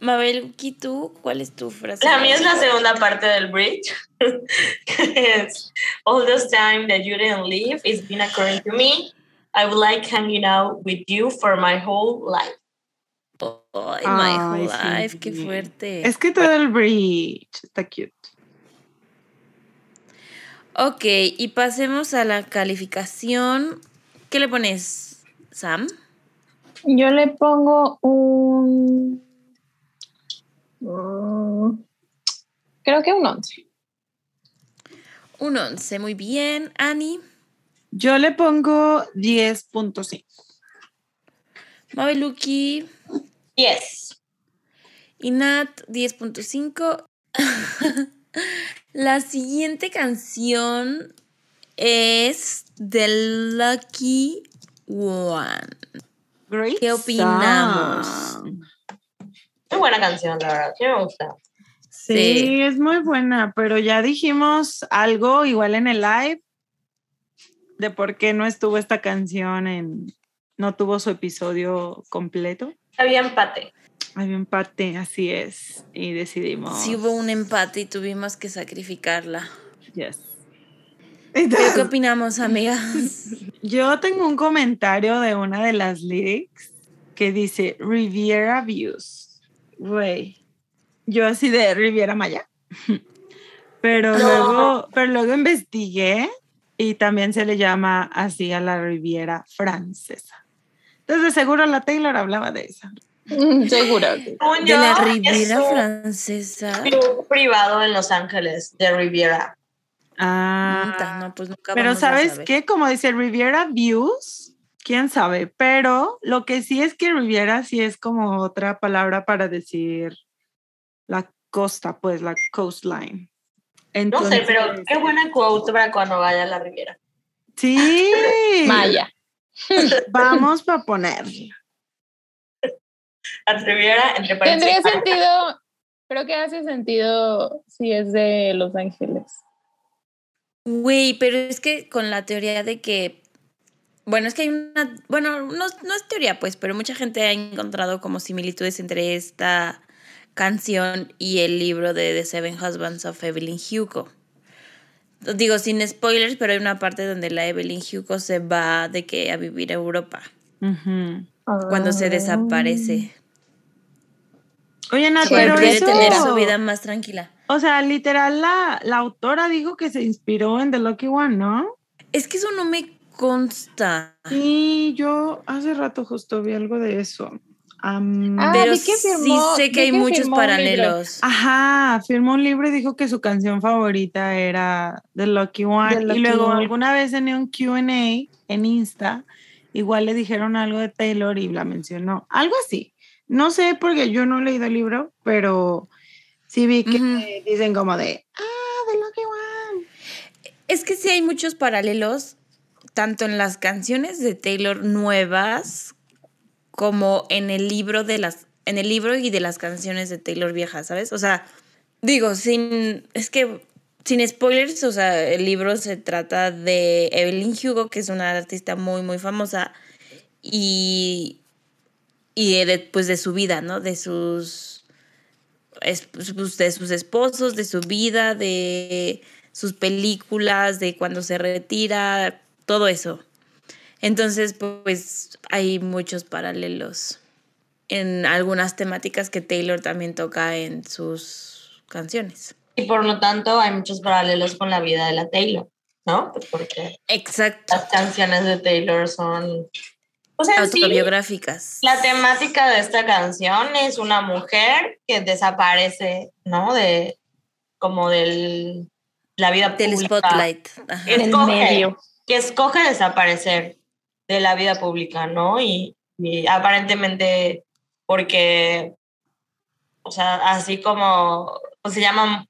Mabel, ¿y tú? ¿Cuál es tu frase? La mía es la segunda parte del bridge. [laughs] es All this time that you didn't leave is been occurring to me. I would like hanging out with you for my whole life. Ay, my Ay, whole sí. life, qué fuerte. Es que todo el bridge está cute. Ok, y pasemos a la calificación. ¿Qué le pones, Sam? Yo le pongo un. mm, creo que un 11. Un 11, muy bien. Annie, Yo le pongo 10.5. Mabeluki Yes. y Nat, 10.5. [laughs] la siguiente canción es The Lucky One. Great ¿Qué opinamos? song. Muy buena canción, la verdad. Sí me gusta. Sí, Sí. es muy buena, pero ya dijimos algo igual en el live de por qué no estuvo esta canción en, no tuvo su episodio completo. Había empate. Había empate, así es, y decidimos. Sí hubo un empate y tuvimos que sacrificarla. Yes. ¿Pero qué Entonces, opinamos, amigas? [laughs] yo tengo un comentario de una de las lyrics que dice Riviera Views. Güey, yo así de Riviera Maya. [laughs] Pero No. luego, pero luego investigué y también se le llama así a la Riviera Francesa. Entonces, seguro la Taylor hablaba de esa. [laughs] Seguro. De la Riviera Francesa. club privado en Los Ángeles de Riviera. Ah, no, pues nunca Pero vamos a ¿sabes saber. qué? Como dice Riviera Views, quién sabe, pero lo que sí es que Riviera sí es como otra palabra para decir la costa, pues la coastline. No sé, pero Entonces, qué buena quote para cuando vaya a la Riviera. Sí, [laughs] Maya. vamos para ponerla. Entre Tendría sentido. Creo que hace sentido si es de Los Ángeles. Güey, pero es que con la teoría de que. Bueno, es que hay una. Bueno, no, no es teoría, pues, pero mucha gente ha encontrado como similitudes entre esta canción y el libro de The Seven Husbands of Evelyn Hugo. Digo sin spoilers, pero hay una parte donde la Evelyn Hugo se va de que a vivir a Europa cuando se desaparece. Oye, Nat, Que pero quiere eso... tener su vida más tranquila. O sea, literal, la, la autora dijo que se inspiró en The Lucky One, ¿no? Es que eso no me consta. Sí, yo hace rato justo vi algo de eso. Am, Ah, pero que sí firmó- sé que hay que muchos firmó paralelos. Ajá, firmó un libro y dijo que su canción favorita era The Lucky One. The Lucky y luego One. alguna vez en un QA en Insta, igual le dijeron algo de Taylor y la mencionó. Algo así. No sé porque yo no he leído el libro, pero sí vi que dicen como de, ah, The Lucky One. Es que sí hay muchos paralelos, tanto en las canciones de Taylor nuevas como en el libro de las, en el libro y de las canciones de Taylor viejas, ¿sabes? O sea, digo, sin, es que sin spoilers, o sea, el libro se trata de Evelyn Hugo, que es una artista muy, muy famosa, y, y de, pues de su vida, ¿no? De sus, es- pues, de sus esposos, de su vida, de sus películas, de cuando se retira, todo eso. Entonces, pues hay muchos paralelos en algunas temáticas que Taylor también toca en sus canciones. Y por lo tanto hay muchos paralelos con la vida de la Taylor, ¿no? Pues porque Exacto. las canciones de Taylor son... O sea, en sí, Autobiográficas. la temática de esta canción es una mujer que desaparece, ¿no? De como del la vida Del pública. spotlight. Ajá. Escoge. medio. que escoge desaparecer de la vida pública, ¿no? Y, y aparentemente porque, o sea, así como pues se llama,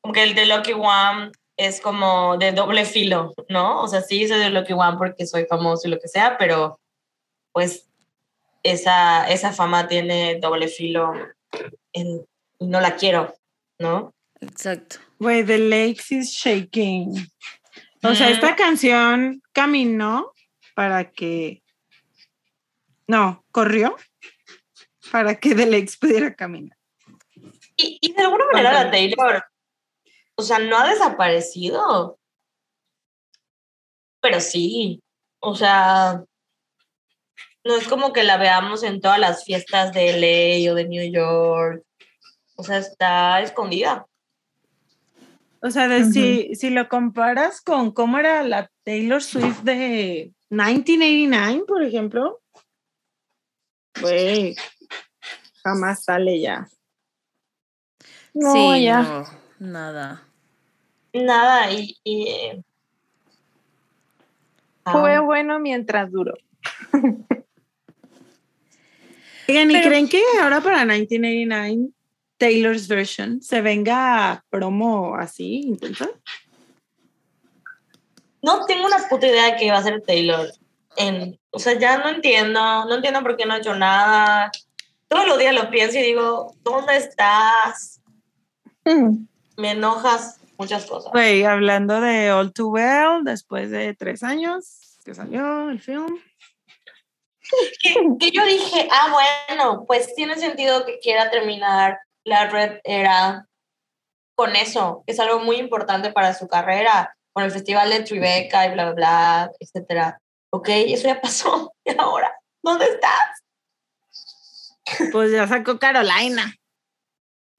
como que el de Lucky One es como de doble filo, ¿no? O sea, sí soy de Lucky One porque soy famoso y lo que sea, pero pues esa, esa fama tiene doble filo en- y no la quiero, ¿no? Exacto. Güey, The Lakes is Shaking. O sea, Mm. esta canción caminó para que. No, corrió para que The Lakes pudiera caminar. Y, y de alguna manera la. Taylor, o sea, no ha desaparecido. Pero sí, o sea, no es como que la veamos en todas las fiestas de LA o de New York. O sea, está escondida. O sea, de si, si lo comparas con cómo era la Taylor Swift de 1989, por ejemplo, güey, jamás sale ya. No, sí, ya. no, nada. Nada, y... y, eh, Fue ah, bueno mientras duró. [laughs] Oigan, ¿y Pero- creen que ahora para 1989 Taylor's version se venga promo así intensa? no tengo una puta idea de qué iba a hacer Taylor. En, o sea, ya no entiendo, no entiendo por qué no ha hecho nada. Todos los días lo pienso y digo, ¿dónde estás? Mm. Me enojas muchas cosas. Güey, hablando de All Too Well, después de tres años que salió el film. Que, que yo dije, ah, bueno, pues tiene sentido que quiera terminar la red era con eso, que es algo muy importante para su carrera, con el festival de Tribeca y bla, bla, bla, etcétera. Ok, eso ya pasó. [laughs] ¿Y ahora? ¿Dónde estás? Pues ya sacó Carolina.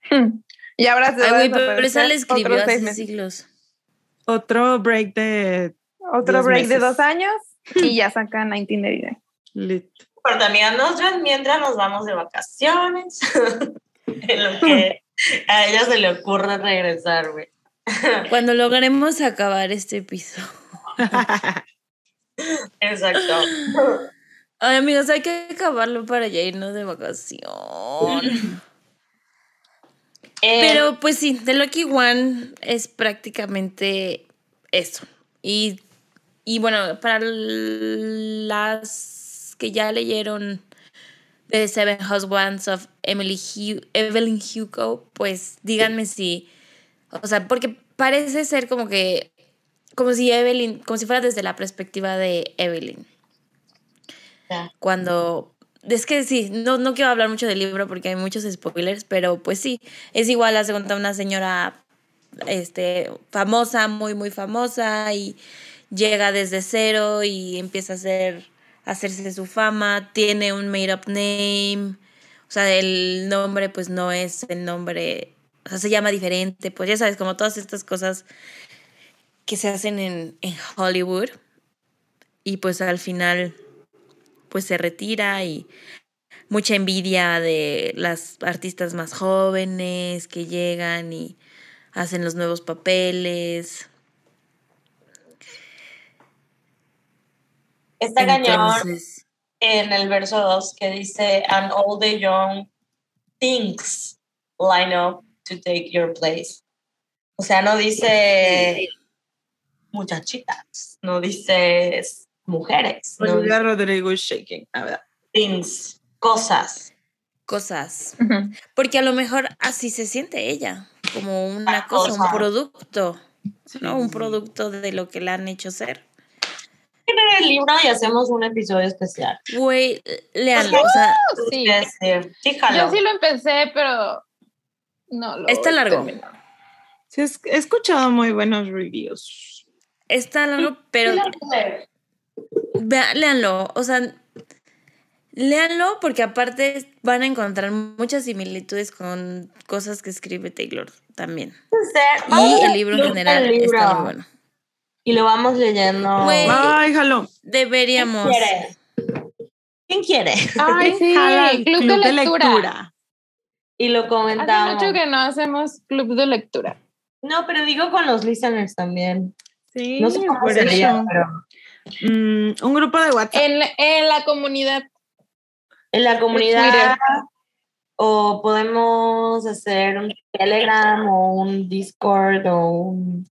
[laughs] Y ahora se Ay, va a güey, pero esa le escribió hace siglos. Otro break de Otro break de meses. dos años [laughs] y ya saca 1989. Lit. Pero también nosotros mientras nos vamos de vacaciones, [laughs] en lo que a ella se le ocurre regresar, güey. [laughs] Cuando logremos acabar este piso. Exacto. Ay, amigos, hay que acabarlo para ya irnos de vacación. Eh, Pero pues sí, The Lucky One es prácticamente eso. Y, y bueno, para las que ya leyeron The Seven Husbands of Emily Hu- Evelyn Hugo, pues díganme si, o sea, porque parece ser como que, como si Evelyn, como si fuera desde la perspectiva de Evelyn. Cuando es que sí, no, no quiero hablar mucho del libro porque hay muchos spoilers, pero pues sí, es igual, hace cuenta una señora este, famosa, muy, muy famosa y llega desde cero y empieza a hacer, a hacerse su fama, tiene un made up name, o sea, el nombre pues no es el nombre, o sea, se llama diferente, pues ya sabes, como todas estas cosas que se hacen en, en Hollywood y pues al final pues se retira y mucha envidia de las artistas más jóvenes que llegan y hacen los nuevos papeles. Está cañón en el verso 2 que dice, and all the young things line up to take your place. O sea, no dice muchachitas, no dice mujeres. No Olivia Rodrigo is shaking. A ver. Things, cosas. Cosas. Porque a lo mejor así se siente ella, como una Una cosa, un producto, ¿no? Un sí. producto de lo que la han hecho ser. Leer el libro y hacemos un episodio especial. Güey, leanlo, o sea, Sí. Yo sí lo empecé, pero no lo Está largo. terminé. Sí, es- he escuchado muy buenos reviews. está largo, pero vea- léanlo, o sea, léanlo porque aparte van a encontrar muchas similitudes con cosas que escribe Taylor también. Y el libro en general está muy bueno. Y lo vamos leyendo. Güey. Ay, jalo. Deberíamos. quiere? ¿Quién quiere? Ay, sí, el club, de lectura. Y lo Hace comentamos. mucho que no hacemos club de lectura. No, pero digo con los listeners también. Sí, No sé cómo por sería, eso. pero Mm, un grupo de WhatsApp. En, en la comunidad. en la comunidad o podemos hacer un Telegram o un Discord o un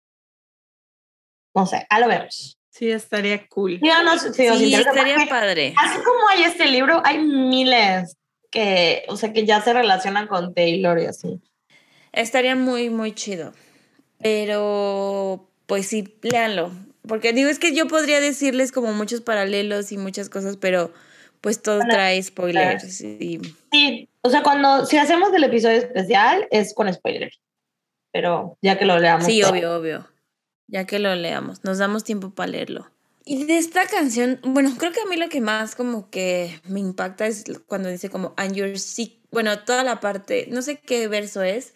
no sé, a lo vemos. Sí, estaría cool. Si os Sí, interesa, estaría porque padre. Así como hay este libro, hay miles que, o sea, que ya se relacionan con Taylor y así. Estaría muy, muy chido. Pero, pues sí, léanlo. Porque digo, es que yo podría decirles como muchos paralelos y muchas cosas, pero pues todo Bueno, trae spoilers. Y, Sí, o sea, cuando, si hacemos el episodio especial es con spoilers, pero ya que lo leamos. sí, todo. obvio, obvio. Ya que lo leamos, nos damos tiempo para leerlo. Y de esta canción, bueno, creo que a mí lo que más como que me impacta es cuando dice como, and your sick, bueno, toda la parte, no sé qué verso es,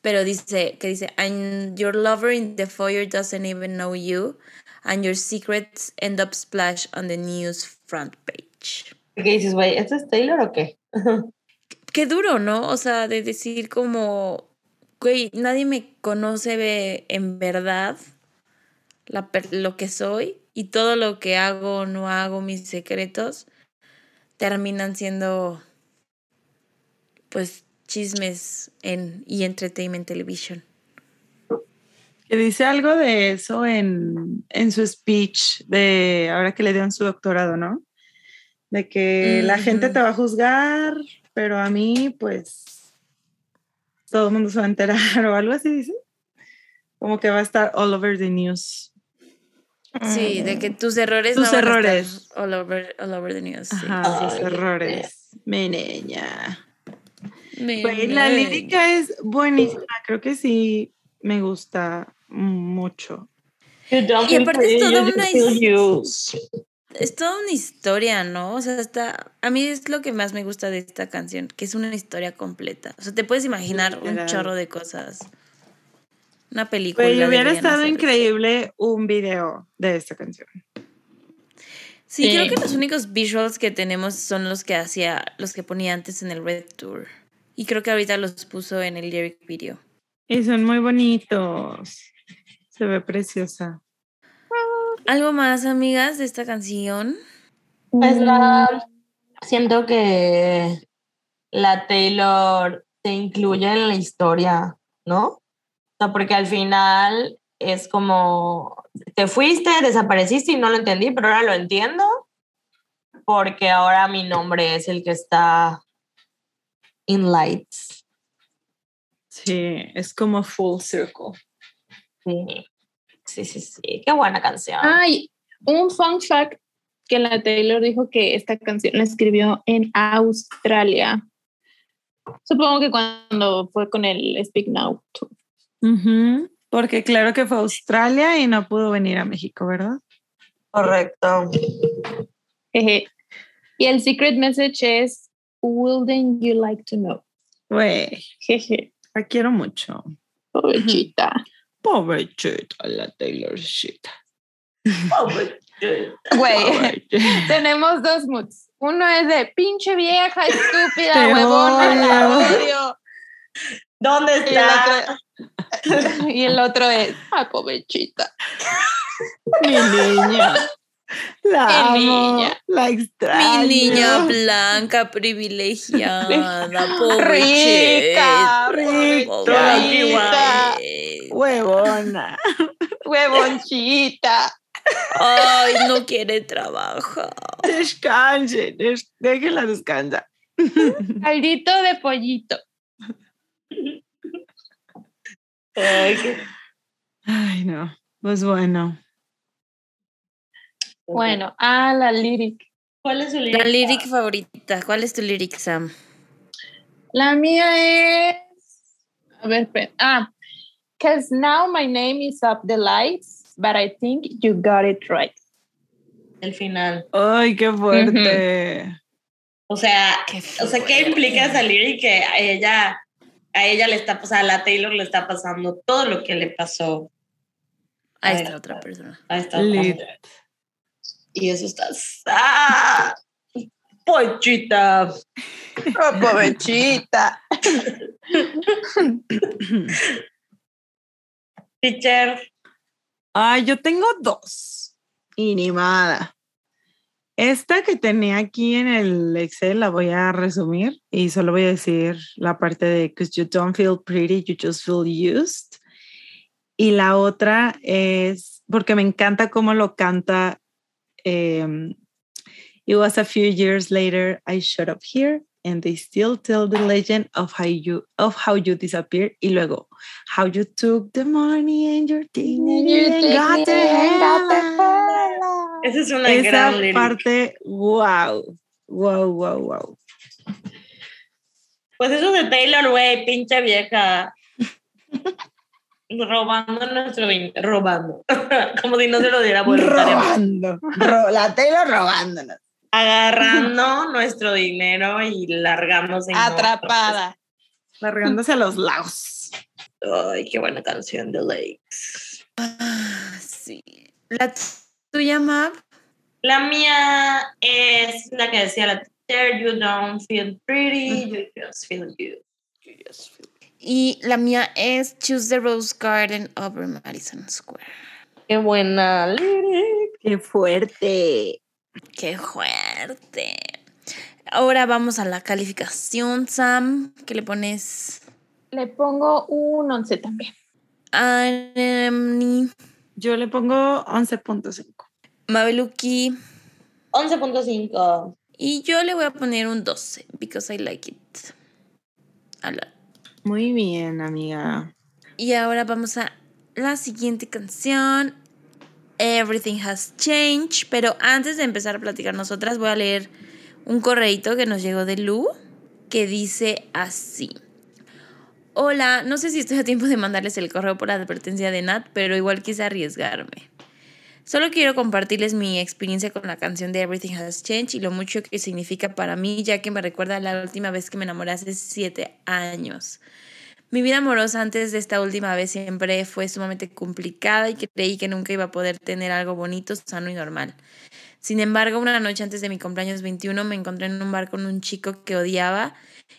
pero dice, que dice, and your lover in the foyer doesn't even know you, and your secrets end up splash on the news front page. ¿Qué dices, güey? ¿Este es Taylor o qué? [laughs] Qué duro, ¿no? O sea, de decir como, güey, nadie me conoce en verdad la lo que soy y todo lo que hago o no hago, mis secretos, terminan siendo, pues, chismes en y entertainment television. Que dice algo de eso en, en su speech de ahora que le dieron su doctorado, ¿no? De que la gente te va a juzgar, pero a mí, pues, todo el mundo se va a enterar [laughs] o algo así, dice. Como que va a estar all over the news. Sí, de que tus errores Tus no van a estar errores. all over, all over the news. sí. Ajá, sus Ay, errores. Mi niña. Me- Güey, la lírica es buenísima. Creo que sí me gusta mucho. You don't Y aparte es toda una used. Es toda una historia, ¿no? O sea, está. A mí es lo que más me gusta de esta canción, que es una historia completa. O sea, te puedes imaginar un chorro de cosas. Una película. Güey, hubiera estado hacer. increíble un video de esta canción. Sí, Sí. creo que los únicos visuals que tenemos son los que hacía, los que ponía antes en el Red Tour. Y creo que ahorita los puso en el lyric video. Y son muy bonitos. Se ve preciosa. ¿Algo más, amigas, de esta canción? Pues la- siento que la Taylor te incluye en la historia, ¿no? O sea, porque al final es como, te fuiste, desapareciste y no lo entendí, pero ahora lo entiendo, porque ahora mi nombre es el que está in lights. Sí, es como full circle. Sí, sí, sí, sí. Qué buena canción. Ay, un fun fact que la Taylor dijo que esta canción la escribió en Australia. Supongo que cuando fue con el Speak Now Tour. Ujú, Porque claro que fue a Australia y no pudo venir a México, ¿verdad? Correcto. Jeje. Y el secret message es Wouldn't you like to know? Güey, Jeje. la quiero mucho. Pobrecita. [laughs] Pobrecita la Taylor Swift. Güey, Pobrecita. [laughs] tenemos dos moods. Uno es de pinche vieja, [laughs] estúpida, Te huevona, la odio. ¿Dónde Y el está? otro, [laughs] y el otro es, ay, pobrecita. Mi niña. La Qué amo, niña. La Mi extraño. niña blanca privilegiada, [laughs] Rica, pobrecita. pobrecita, Huevona. [laughs] huevonchita. Ay, no quiere trabajar. Descanse. des- déjela descansar. [laughs] Caldito de pollito. Ay, qué- Ay, no. Pues bueno. Bueno, ah, la lyric. ¿Cuál es su La lírica? lyric favorita. ¿Cuál es tu lyric, Sam? La mía es. A ver, espera. Ah, because now my name is up the lights, but I think you got it right. El final. Ay, qué fuerte. O sea, Qué o sea, ¿qué implica salir y que a ella, a ella le está pasando, a la Taylor le está pasando todo lo que le pasó Ay, está otra persona. a esta Lit. mujer? Y eso está. ¡Ah! Pochita. Pobrecita. Teacher. Ay, yo tengo dos. Y ni nada. Esta que tenía aquí en el Excel la voy a resumir y solo voy a decir la parte de because you don't feel pretty, you just feel used. Y la otra es porque me encanta cómo lo canta. Em, It was a few years later I showed up here and they still tell the legend of how you of how you disappeared y luego how you took the money and your dignity and got the hell. Esa es una Esa gran parte, wow, wow, wow, wow. Pues eso de Taylor, güey, pinche vieja. [laughs] robando nuestro dinero. Robando. [laughs] Como si no se lo diera voluntariamente. Robando, ro- la Taylor robándonos. Agarrando [laughs] nuestro dinero y largándose. en Atrapada. Largándose a los lagos. otro. Ay, qué buena canción de Lakes. Ah, sí. ¿La tuya, Map? La mía es la que decía la teacher, you don't feel pretty, you just feel you. You just feel- Y la mía es Choose the Rose Garden over Madison Square. Qué buena lyric. Qué fuerte. ¡Qué fuerte! Ahora vamos a la calificación, Sam. ¿Qué le pones? Le pongo un 11 también. Anemi, Yo le pongo 11.5. Mabeluki. 11.5. Y yo le voy a poner un 12, because I like it. a lot. Muy bien, amiga. Y ahora vamos a la siguiente canción. Everything has changed. Pero antes de empezar a platicar nosotras, voy a leer un correíto que nos llegó de Lu que dice así. Hola, no sé si estoy a tiempo de mandarles el correo por advertencia de Nat, pero igual quise arriesgarme. Solo quiero compartirles mi experiencia con la canción de Everything Has Changed y lo mucho que significa para mí, ya que me recuerda a la última vez que me enamoré hace siete años. Mi vida amorosa antes de esta última vez siempre fue sumamente complicada y creí que nunca iba a poder tener algo bonito, sano y normal. Sin embargo, una noche antes de mi cumpleaños 21 me encontré en un bar con un chico que odiaba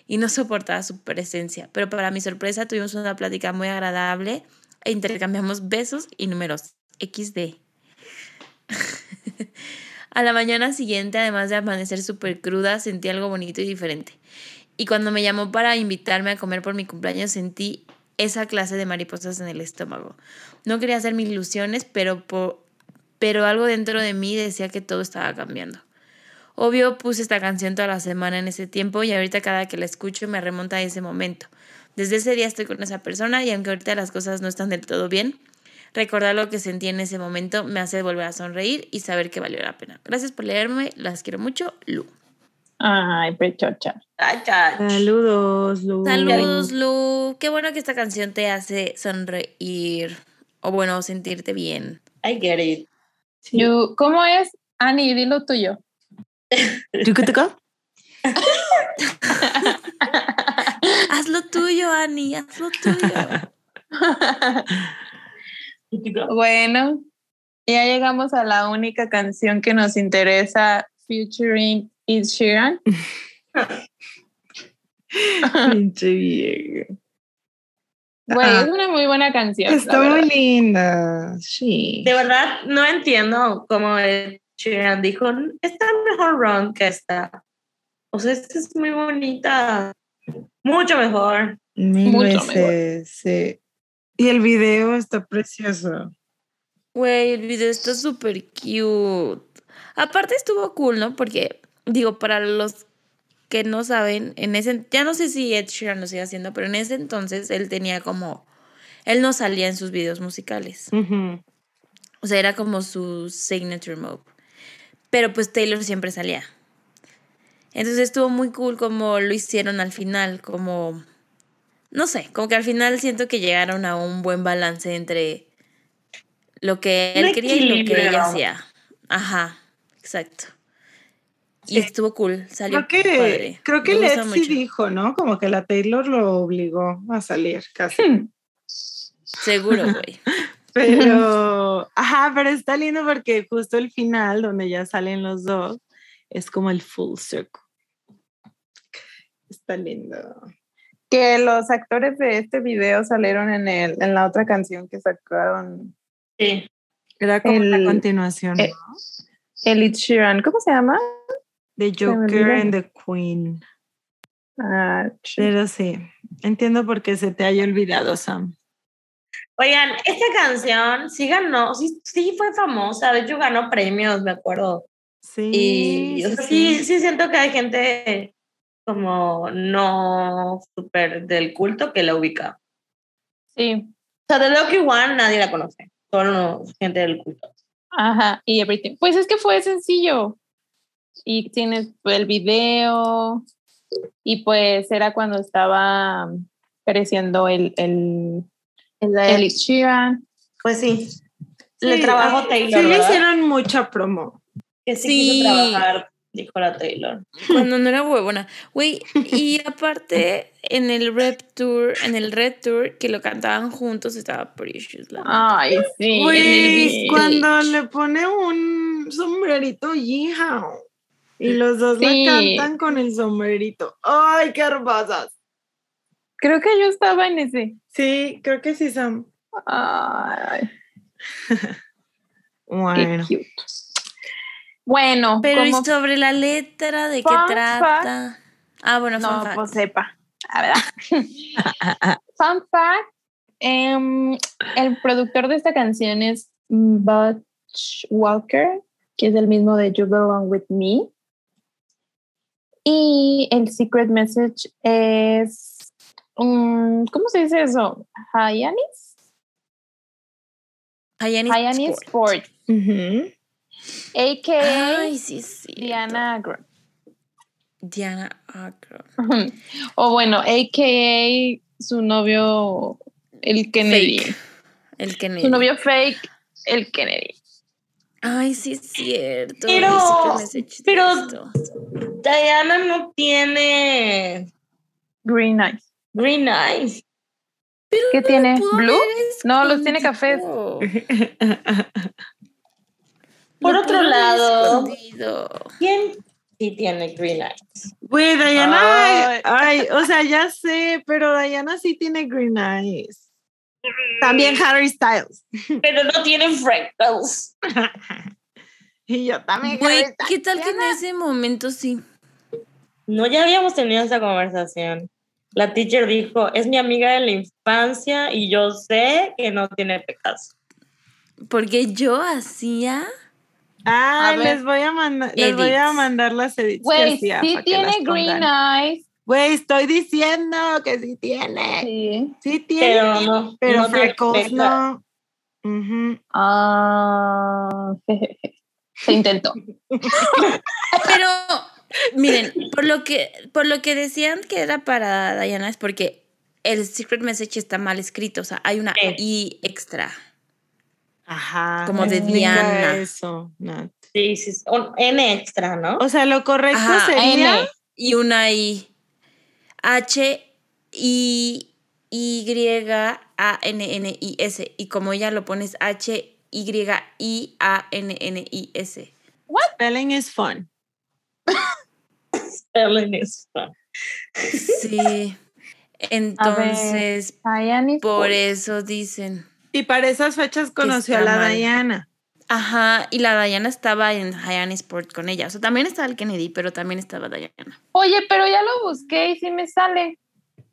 y no soportaba su presencia, pero para mi sorpresa tuvimos una plática muy agradable e intercambiamos besos y números XD. [laughs] A la mañana siguiente, además de amanecer súper cruda, sentí algo bonito y diferente. Y cuando me llamó para invitarme a comer por mi cumpleaños, sentí esa clase de mariposas en el estómago. No quería hacer mis ilusiones, pero, por, pero algo dentro de mí decía que todo estaba cambiando. Obvio, puse esta canción toda la semana en ese tiempo y ahorita cada que la escucho me remonta a ese momento. Desde ese día estoy con esa persona y aunque ahorita las cosas no están del todo bien, Recordar lo que sentí en ese momento me hace volver a sonreír y saber que valió la pena. Gracias por leerme, las quiero mucho, Lu. Ay, prechocha. Saludos, Lu. Saludos, Lu. Qué bueno que esta canción te hace sonreír o bueno, sentirte bien. I get it. Sí. You- ¿Cómo es? Ani, dilo tuyo. ¿Yucutuco? Haz lo tuyo, Ani, haz lo tuyo. [laughs] Bueno, ya llegamos a la única canción que nos interesa, featuring Ed Sheeran. [laughs] Pinche vieja. Güey, Ah. es una muy buena canción. Está muy linda. Sí. De verdad, no entiendo cómo Ed Sheeran dijo, está mejor Run que esta. O sea, esta es muy bonita. Mucho mejor. Mil Mucho veces, sí. Y el video está precioso. Güey, el video está súper cute. Aparte estuvo cool, ¿no? Porque, digo, para los que no saben, en ese, ya no sé si Ed Sheeran lo sigue haciendo, pero en ese entonces él tenía como, él no salía en sus videos musicales. O sea, era como su signature move. Pero pues Taylor siempre salía. Entonces estuvo muy cool como lo hicieron al final, como... No sé, como que al final siento que llegaron a un buen balance entre lo que él Un quería y lo que ella hacía. Ajá, exacto. Y Sí. estuvo cool, salió Creo que, padre. creo que dijo, ¿no? Como que la Taylor lo obligó a salir casi. Hmm. Seguro, [laughs] güey. Pero, ajá, pero está lindo porque justo el final, donde ya salen los dos, es como el full circle. Está lindo. Que los actores de este video salieron en, el, en la otra canción que sacaron. Sí. Era como la El- continuación eh, ¿no? El Sheeran, ¿cómo se llama? me Joker and the Queen. Ah, Pero sí, entiendo por qué se te haya olvidado, Sam. Oigan, esta canción sí ganó, sí, sí fue famosa, de hecho ganó premios, me acuerdo. Sí. Y o sea, sí, sí siento que hay gente como no súper del culto que la ubica. sí. O sea, de Lucky One nadie la conoce, solo gente del culto. Ajá, y everything. Pues es que fue sencillo. Y tienes el video. Y pues era cuando estaba creciendo el, el, el Ed Sheeran. Pues sí, le Sí, trabajó ah, Taylor. Sí, le ¿verdad? hicieron mucha promo. Que sí, Sí. quiso trabajar, dijo la Taylor. Cuando no era huevona. Güey, y [laughs] aparte, en el Rep Tour, en el Red Tour, que lo cantaban juntos, estaba Precious. la. Ay, sí. Güey, cuando le pone un sombrerito Yeehaw y los dos Sí. la cantan con el sombrerito. ¡Ay, qué hermosas! Creo que yo estaba en ese. Sí, creo que sí, Sam. Ay, [laughs] Bueno. qué cute. Bueno, Pero ¿y sobre la letra de qué trata? Ah, bueno, fun no, fact. pues sepa. A ver. [laughs] Fun fact. em, el productor de esta canción es Butch Walker, que es el mismo de You Belong With Me. Y el secret message es, mm, ¿cómo se dice eso? Hyannis. Hyannis Sport. a.k.a. Ay, sí, sí. Diana Agron. Diana Agron. O bueno, a.k.a. su novio, el Kennedy. Fake. El Kennedy. Su novio fake, el Kennedy. Ay, sí es cierto. Pero- pero-. Diana no tiene Green Eyes. green eyes. ¿Qué tiene? ¿Blue? No, los tiene escondido. [laughs] Por Lo otro lado- escondido. ¿Quién sí tiene green eyes? Güey, Diana, Ay. ay, o sea, ya sé, pero Diana sí tiene green eyes. También Harry Styles. Pero no tiene freckles. [laughs] y yo también. Güey, ¿qué tal que en ese momento sí? No, ya habíamos tenido esa conversación. La teacher dijo, es mi amiga de la infancia y yo sé que no tiene pecas. Porque yo hacía. Ah, les voy a mandar, les voy a mandar las edits que Güey, sí para que las tiene green eyes. Güey, estoy diciendo que sí tiene. Sí. Sí tiene. Pero no. Pero no no. Ujú. Ah, [laughs] se intentó. Pero miren, por lo que por lo que decían que era para Diana es porque el secret message está mal escrito, o sea, hay una Sí. i extra. Ajá. Como de Diana. Eso, Nat. Sí, sí. Un N extra, ¿no? O sea, lo correcto Ajá, sería. N. y una I. H I Y A N N I S y como ya lo pones H Y I A N N I S. Spelling is fun. Ellen is fun. Sí. [laughs] Entonces, por eso dicen. Y para esas fechas conoció a la mal. Diana. Ajá, y la Diana estaba en Hyannis Sport con ella. O sea, también estaba el Kennedy, pero también estaba Diana. Oye, pero ya lo busqué y sí me sale.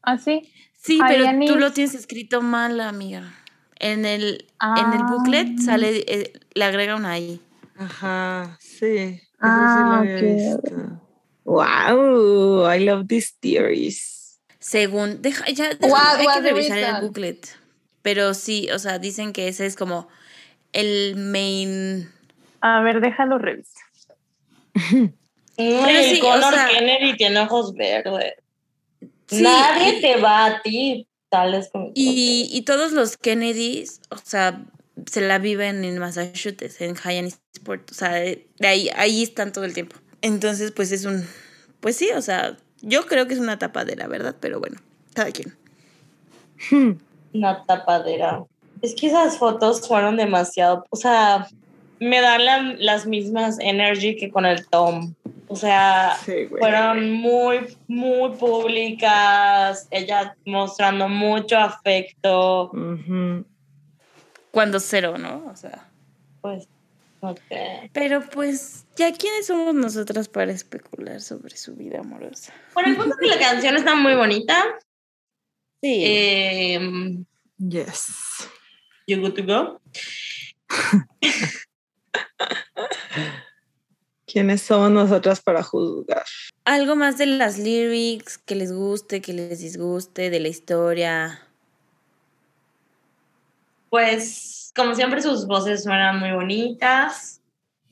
Así. Sí, pero tú lo tienes escrito mal, amiga. En el, en el Ah. booklet sale, eh, le agrega una I. Ajá, sí. Eso Ah, sí lo había ok. visto. Wow, I love these theories. Según, deja, ya, deja- What hay que revisar el booklet. Pero sí, o sea, dicen que ese es como el main. A ver, déjalo revisar. [laughs] Sí, el o sea- Kennedy tiene ojos verdes. Sí, Nadie y- te va a ti, tales como. Y, y todos los Kennedys, o sea, se la viven en Massachusetts, en Hyannis Sport. O sea, de de ahí, ahí están todo el tiempo. Entonces, pues es un. Pues sí, o sea, yo creo que es una tapadera, ¿verdad? Pero bueno, cada quien. [laughs] Una tapadera. Es que esas fotos fueron demasiado. O sea, me dan la- las mismas energy que con el Tom. O sea, Sí, fueron muy, muy públicas. Ella mostrando mucho afecto. Cuando cero, ¿no? O sea. Pues, sé. Pero pues, ¿ya quiénes somos nosotras para especular sobre su vida amorosa? Bueno, el punto es que la canción está muy bonita. Sí. Eh, Yes. you good to go? ¿Quiénes somos nosotras para juzgar? Algo más de las lyrics que les guste, que les disguste, de la historia. Pues, como siempre, sus voces suenan muy bonitas.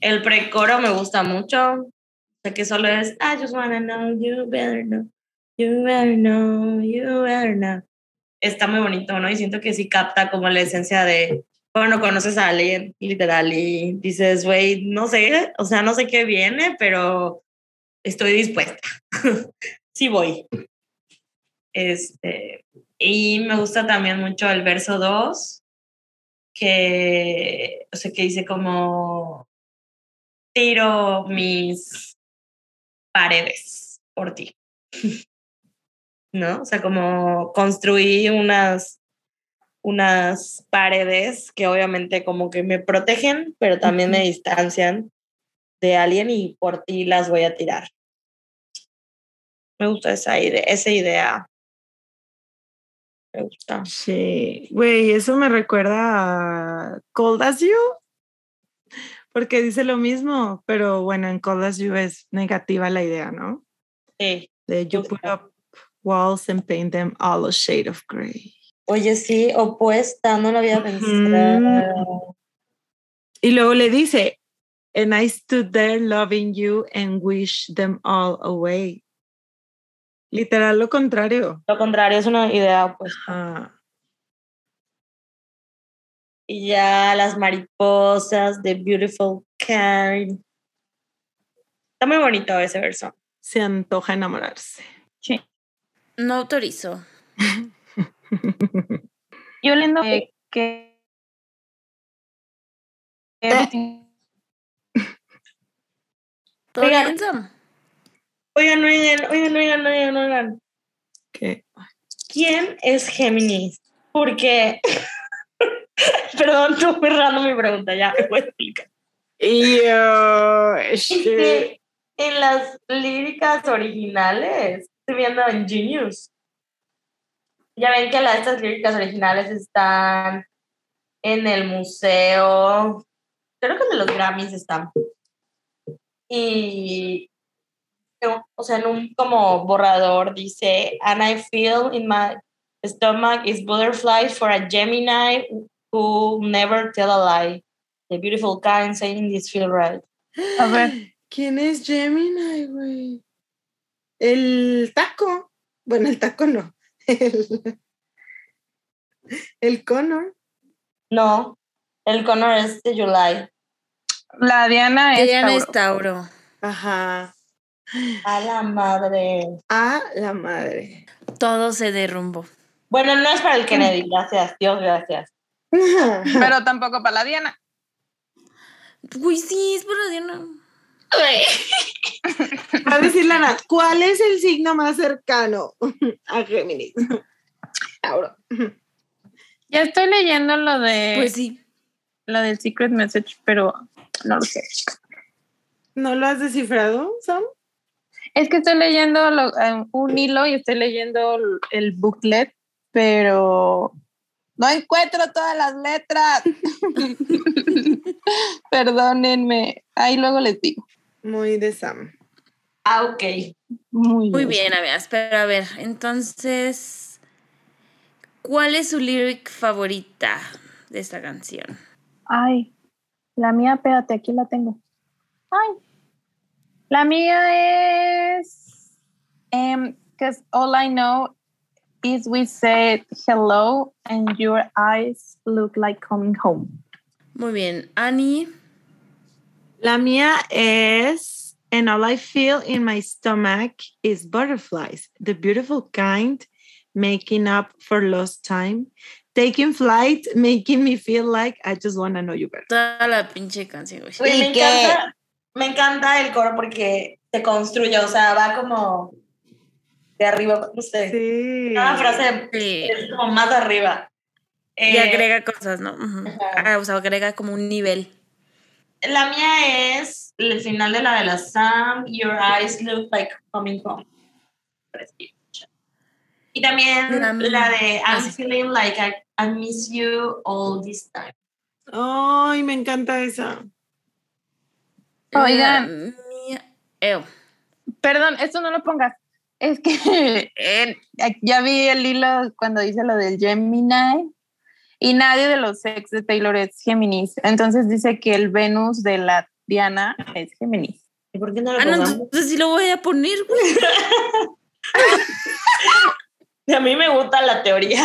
El precoro me gusta mucho. O sea, que solo es, I just wanna know, you better know, you better know, you better know. Está muy bonito, ¿no? Y siento que sí capta como la esencia de, bueno, conoces a alguien, literal, y dices, güey, no sé, o sea, no sé qué viene, pero estoy dispuesta. [laughs] sí voy. Este, y me gusta también mucho el verso 2, que, o sea, que dice como, tiro mis paredes por ti. [laughs] ¿No? O sea, como construí unas, unas paredes que obviamente como que me protegen, pero también me distancian de alguien y por ti las voy a tirar. Me gusta esa idea, esa idea. Me gusta. Sí, güey, eso me recuerda a Cold as You, porque dice lo mismo, pero bueno, en Cold as You es negativa la idea, ¿no? Sí. De up walls and paint them all a shade of gray. Oye, sí, opuesta, no lo había pensado. Y luego le dice, and I stood there loving you and wish them all away. Literal lo contrario. Lo contrario es una idea opuesta. Ajá. Y ya las mariposas de Beautiful Karen. Está muy bonito ese verso. Se antoja enamorarse. Sí. No autorizo. [laughs] Yo leyendo que. que everything- ¿Todo Oigan. bien, Sam? Oigan, oigan, oigan, oigan, oigan, oigan. ¿Qué? ¿Quién es Géminis? Porque. [laughs] Perdón, estoy muy random mi pregunta, ya me voy a explicar. Y yo, [laughs] Es este, en las líricas originales, estoy viendo en Genius. Ya ven que las, estas líricas originales están en el museo, creo que de los Grammys están. Y, o sea, en un como borrador dice, and I feel in my stomach is butterflies for a Gemini who never tell a lie. The beautiful kind saying this feel right. A ver. ¿Quién es Gemini, güey? El taco. Bueno, el taco no. [laughs] El, el Connor. No, el Connor es de July. La Diana es Diana Tauro. es Tauro. Ajá. A la madre. A la madre. Todo se derrumbó. Bueno, no es para el Kennedy, gracias. Dios, gracias. [laughs] Pero tampoco para la Diana. Uy, sí, es por la Diana. Va [laughs] a decir la Nat, ¿cuál es el signo más cercano a Géminis? Tauro. Ya estoy leyendo lo de Pues sí. lo del secret message, pero no lo sé. ¿No lo has descifrado, Sam? Es que estoy leyendo lo- un hilo y estoy leyendo el- el booklet, pero no encuentro todas las letras. [laughs] [laughs] Perdónenme. Ahí luego les digo. Muy de Sam. Ah, ok. Muy, Muy bien, amigas. Pero a ver, entonces, ¿cuál es su lyric favorita de esta canción? Ay, la mía, espérate, aquí la tengo. Ay, la mía es, because all I know is we said hello and your eyes look like coming home. Muy bien. Annie, La mía es And all I feel in my stomach is butterflies, the beautiful kind, making up for lost time, taking flight, making me feel like I just want to know you better. toda la pinche canción, me ¿Y encanta, me encanta el coro porque se construye, o sea, va como de arriba, no sé. Sí. Cada frase Sí. es como más arriba. Y Eh, agrega cosas, ¿no? Ujú. Ajá. Ah, o sea, agrega como un nivel. La mía es el final de la de la Sam, Your eyes look like coming home. Y también La de I'm feeling like I, I miss you all this time. Ay, me encanta esa. Oigan. Ew. Perdón, esto no lo pongas. Es que [laughs] eh, ya vi el hilo cuando dice lo del Gemini y nadie de los ex de Taylor es Géminis. Entonces dice que el Venus de la Diana es Géminis. ¿Y por qué no lo Ah, no, entonces sí lo voy a poner, güey. [laughs] A mí me gusta la teoría.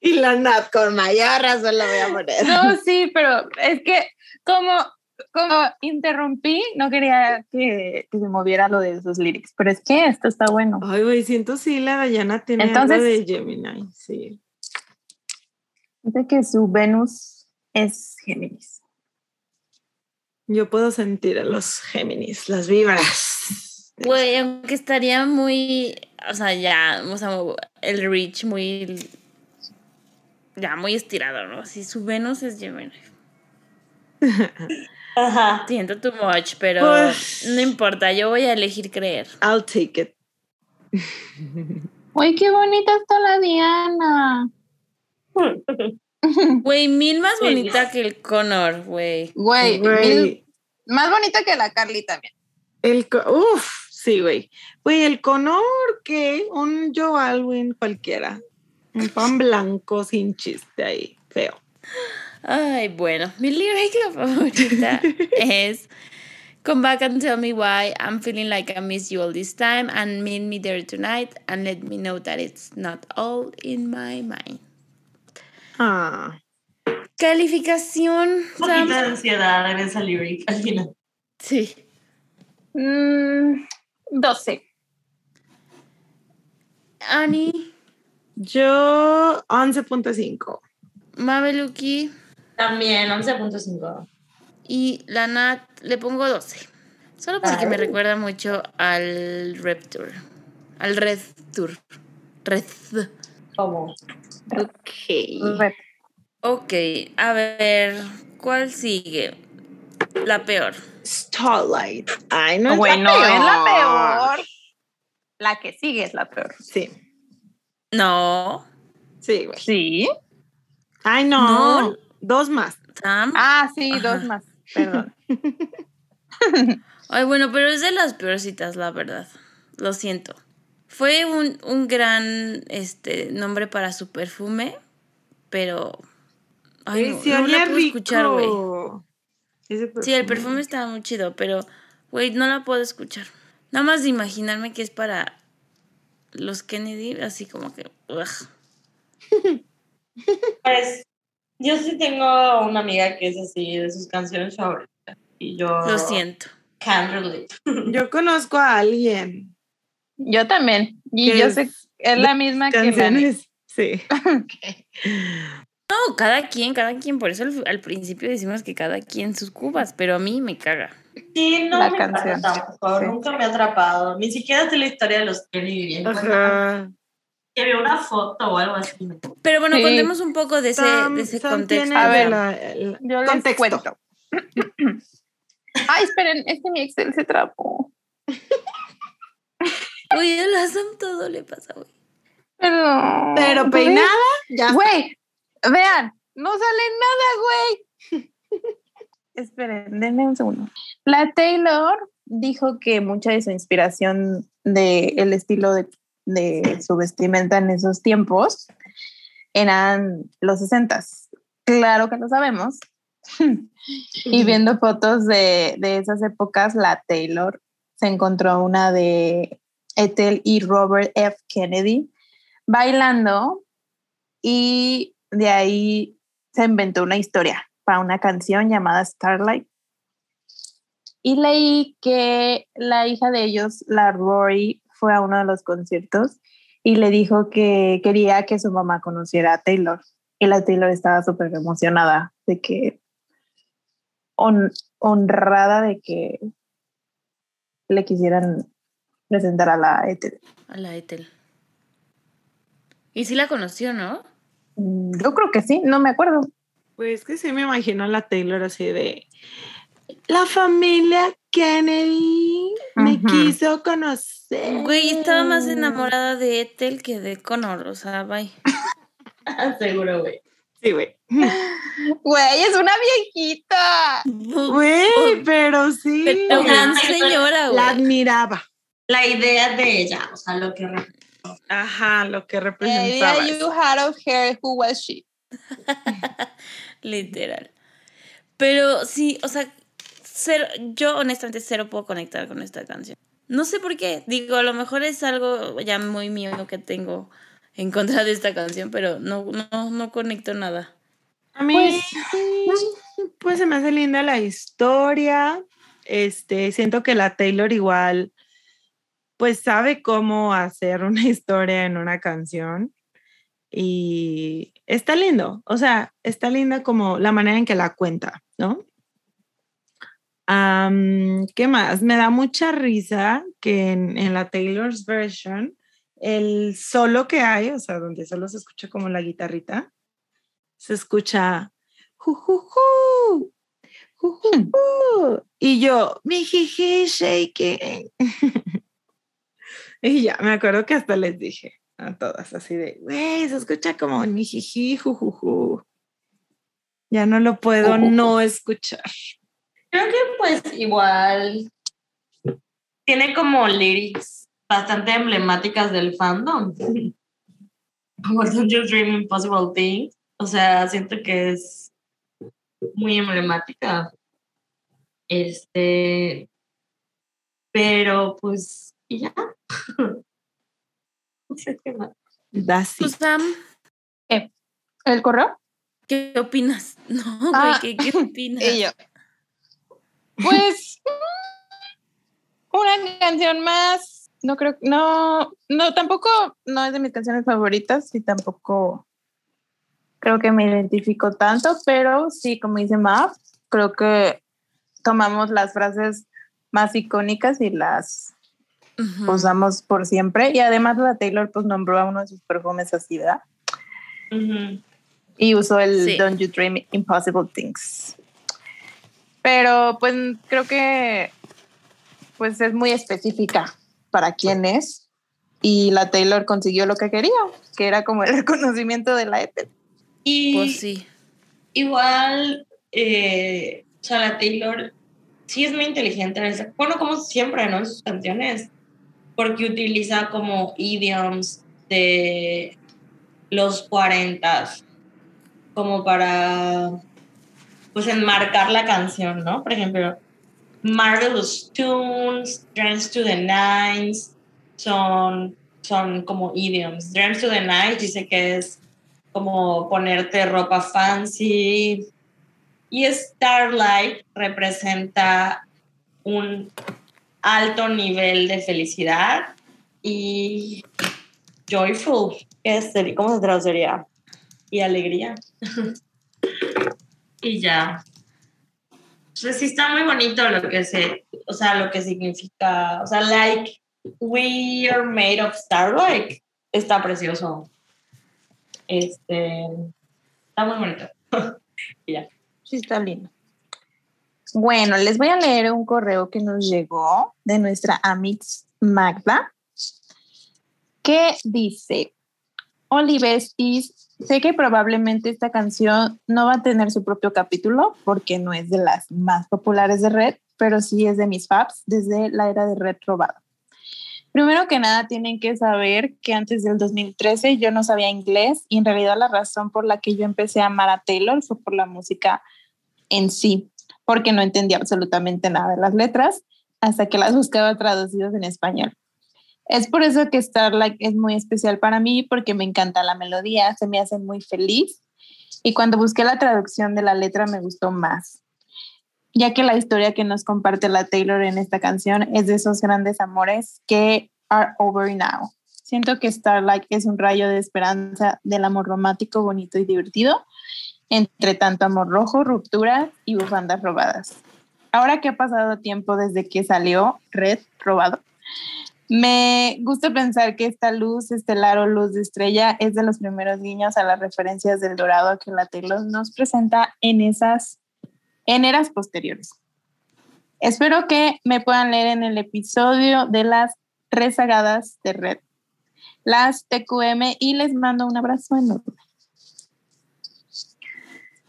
Y la Nat con mayor razón la voy a poner. No, sí, pero es que como, como interrumpí, no quería que, que se moviera lo de sus lyrics, pero es que esto está bueno. Ay, güey, siento sí la Dayana tiene algo de Gemini, sí. Dice que su Venus es Géminis. Yo puedo sentir a los Géminis, las vibras. Güey, aunque estaría muy, o sea, ya, o sea, el reach muy, ya muy estirado, ¿no? Si su Venus es Gemini. [laughs] Ajá. Siento too much, pero Pues- no importa, yo voy a elegir creer. I'll take it. ¡Uy, qué bonita está la Diana! [laughs] Güey, mil más Sí. bonita que el Connor, güey. Güey, más bonita que la Carly también. el, co- uf, sí, güey. Güey, el Conor, ¿qué? Un Joe Alwyn cualquiera. Un pan blanco sin chiste ahí, feo. Ay, bueno, mi lyric favorita [laughs] es Come back and tell me why I'm feeling like I miss you all this time and meet me there tonight and let me know that it's not all in my mind. Ah, Calificación, Un poquito de ansiedad en esa lyric al final. Sí. Mm, 12. Annie, yo 11.5. Mabeluki También, 11.5. y la Nat le pongo 12. Solo porque me recuerda mucho al Rep Tour. Al Red Tour. Red. ¿Cómo? Ok. Red. Ok, a ver, ¿cuál sigue? La peor. Starlight. Ay, no es bueno, la peor. es la peor. La que sigue es la peor. Sí, No. sí, güey. Sí. Ay, no. No. Dos más. Sam. Ah, sí, Ajá. dos más. Perdón. [laughs] [laughs] Ay, bueno, pero es de las peorcitas, la verdad. Lo siento. Fue un, un gran este, nombre para su perfume, pero. Ay, no, sí no la puedo escuchar, güey. Sí, el perfume estaba muy chido, pero, güey, no la puedo escuchar. Nada más de imaginarme que es para los Kennedy, así como que. ugh. [laughs] Pues yo sí tengo una amiga que es así, de sus canciones favoritas. Y yo. Lo siento. Can't relate. [laughs] Yo conozco a alguien. Yo también. Y que yo es sé, es la misma que Lani. Canciones. Sí. [laughs] No, cada quien, cada quien. Por eso al, al principio decimos que cada quien sus cubas, pero a mí me caga. Sí, no La me canción. encanta tampoco, Sí. nunca me ha atrapado. Ni siquiera sé la historia de los Kennedy bien. Ajá. Que vio una foto o algo así. Pero bueno, Sí. contemos un poco de ese, de ese contexto. A ver, la- Yo les contexto. cuento. [clears throat] Ay, esperen, es que mi Excel se trabó. [laughs] Uy, a la Sam todo le pasa, güey. Pero, Pero Güey, peinada, ya. Güey, vean, no sale nada, güey. [laughs] Esperen, denme un segundo. La Taylor dijo que mucha de su inspiración del el estilo de, de su vestimenta en esos tiempos eran los sesentas. Claro que lo sabemos. [laughs] y viendo fotos de, de esas épocas, la Taylor se encontró una de Ethel y Robert F. Kennedy bailando y de ahí se inventó una historia para una canción llamada Starlight. Y leí que la hija de ellos, la Rory, fue a uno de los conciertos y le dijo que quería que su mamá conociera a Taylor. Y la Taylor estaba súper emocionada de que, hon- honrada de que le quisieran presentar a la Ethel. A la Ethel. Y sí la conoció, ¿no? Mm, Yo creo que sí, no me acuerdo. Pues que sí me imagino a la Taylor así de la familia Kennedy me quiso conocer. Güey, estaba más enamorada de Ethel que de Connor, o sea, bye. [laughs] Seguro, güey. Sí, güey. Güey, es una viejita. Güey, pero sí. Pero gran señora, La güey. admiraba. La idea de ella, o sea, lo que re- Ajá, lo que The representaba. idea you had of her, who was she? [laughs] Literal. Pero sí, o sea, cero, yo honestamente cero puedo conectar con esta canción. No sé por qué. Digo, a lo mejor es algo ya muy mío que tengo en contra de esta canción, pero no, no, no conecto nada. A mí, pues, [laughs] pues se me hace linda la historia. Este, siento que la Taylor igual, pues sabe cómo hacer una [laughs] historia en una canción. Y está lindo, o sea, está linda como la manera en que la cuenta, ¿no? Am, ¿Qué más? Me da mucha risa que en, en la Taylor's version, el solo que hay, o sea, donde solo se escucha como la guitarrita, se escucha ju, ju, ju, ju, ju, ju. y yo mi jiji shaking [laughs] y ya me acuerdo que hasta les dije a todas así de güey se escucha como mi jiji ju, ju, ju". ya no lo puedo no escuchar Creo que pues igual tiene como lyrics bastante emblemáticas del fandom. Como Don't You Dream Impossible Things. O sea, siento que es muy emblemática. Este, pero pues, y ya. [laughs] No sé qué más. It. Sam, ¿El correo? ¿qué opinas? [laughs] No, güey, Ah, ¿qué, qué opinas? [laughs] Y yo. Pues una canción más. No creo, no, no, tampoco, no es de mis canciones favoritas y tampoco creo que me identifico tanto, pero sí, como dice Mav, creo que tomamos las frases más icónicas y las usamos por siempre. Y además la Taylor pues nombró a uno de sus perfumes así, ¿verdad? Y usó el Sí. Don't You Dream Impossible Things. Pero pues creo que pues es muy específica para quién es y la Taylor consiguió lo que quería, que era como el [laughs] reconocimiento de la Ethel. Y Pues sí. igual, eh, o sea, la Taylor sí es muy inteligente en esa- bueno, como siempre, ¿no? En sus canciones, porque utiliza como idioms de los 40 como para pues enmarcar la canción, ¿no? Por ejemplo, Marvelous Tunes, Dreams to the Nines, son, son como idioms. Dreams to the Nines dice que es como ponerte ropa fancy. Y Starlight representa un alto nivel de felicidad y joyful, ¿cómo se traduciría? Y alegría. [laughs] y ya. Pues sí está muy bonito lo que se, o sea, lo que significa, o sea, like, we are made of starlight. Está precioso. Este, está muy bonito. [laughs] ya. Sí, está lindo. Bueno, les voy a leer un correo que nos llegó de nuestra Amix Magda, que dice, Olivestis, sé que probablemente esta canción no va a tener su propio capítulo porque no es de las más populares de Red, pero sí es de mis faps desde la era de Red robada. Primero que nada, tienen que saber que antes del 2013 yo no sabía inglés y en realidad la razón por la que yo empecé a amar a Taylor fue por la música en sí, porque no entendía absolutamente nada de las letras hasta que las buscaba traducidas en español. Es por eso que Starlight es muy especial para mí, porque me encanta la melodía, se me hace muy feliz. Y cuando busqué la traducción de la letra me gustó más, ya que la historia que nos comparte la Taylor en esta canción es de esos grandes amores que are over now. Siento que Starlight es un rayo de esperanza del amor romántico, bonito y divertido, entre tanto amor rojo, ruptura y bufandas robadas. Ahora que ha pasado tiempo desde que salió Red Robado, me gusta pensar que esta luz estelar o luz de estrella es de los primeros guiños a las referencias del dorado que la Taylor nos presenta en esas en eras posteriores. Espero que me puedan leer en el episodio de las rezagadas de red, las TQM, y les mando un abrazo enorme.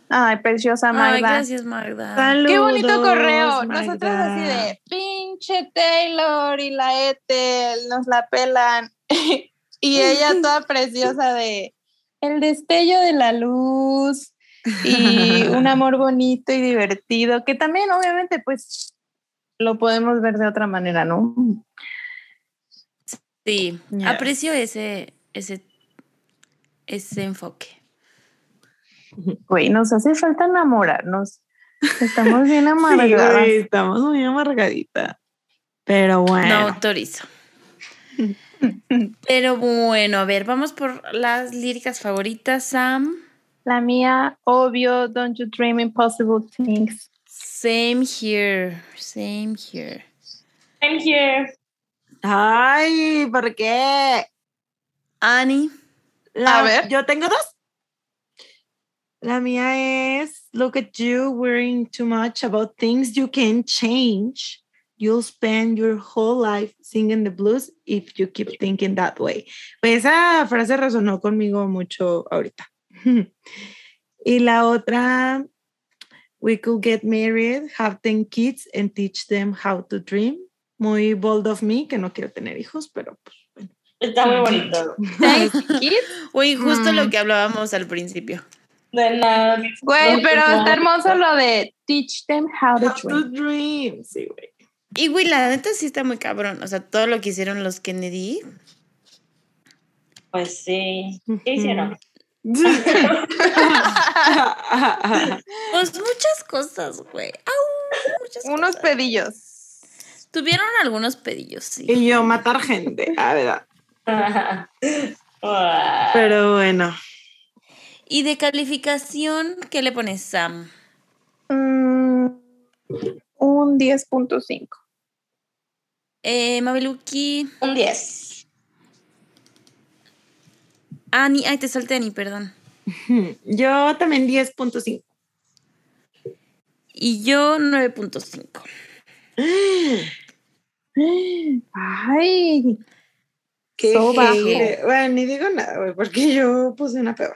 Ay, preciosa Magda. Ay, gracias, Magda. Qué bonito correo. Nosotros así de pinche Taylor y la Ethel nos la pelan. [laughs] y ella [laughs] toda preciosa de el destello de la luz y [laughs] un amor bonito y divertido, que también obviamente pues lo podemos ver de otra manera, ¿no? Sí, aprecio ese, ese, ese enfoque. Güey, nos hace falta enamorarnos. Estamos bien [laughs] amargadas. estamos muy amargaditas. Pero bueno. No autorizo. Pero bueno, a ver, vamos por las líricas favoritas, Sam. La mía, obvio, Don't You Dream Impossible Things. Same here, same here. Same here. Ay, ¿por qué? Annie. a ver. Yo tengo dos. La mía es Look at you worrying too much about things you can change. You'll spend your whole life singing the blues if you keep thinking that way. Pues esa frase resonó conmigo mucho ahorita. [laughs] y la otra, We could get married, have 10 kids and teach them how to dream. Muy bold of me, que no quiero tener hijos, pero pues bueno. Está muy bonito. kids? [laughs] Uy, justo lo que hablábamos al principio. De nada. Güey, pero está hermoso lo de teach them how, to dream. Sí, güey. Y güey, la neta sí está muy cabrón. O sea, todo lo que hicieron los Kennedy. Pues sí. ¿Qué hicieron? pues muchas cosas, güey. Unos pedillos. Tuvieron algunos pedillos, sí. Y yo matar gente, a verdad. [laughs] Pero bueno. ¿Y de calificación qué le pones, Sam? Mm, un 10.5. Eh, Mabeluki. Un 10. Ani, ay, te salté Ani, perdón. [laughs] Yo también 10.5. Y yo 9.5. [gasps] Ay, qué bajo. Bueno, ni digo nada, güey, porque yo puse una peor.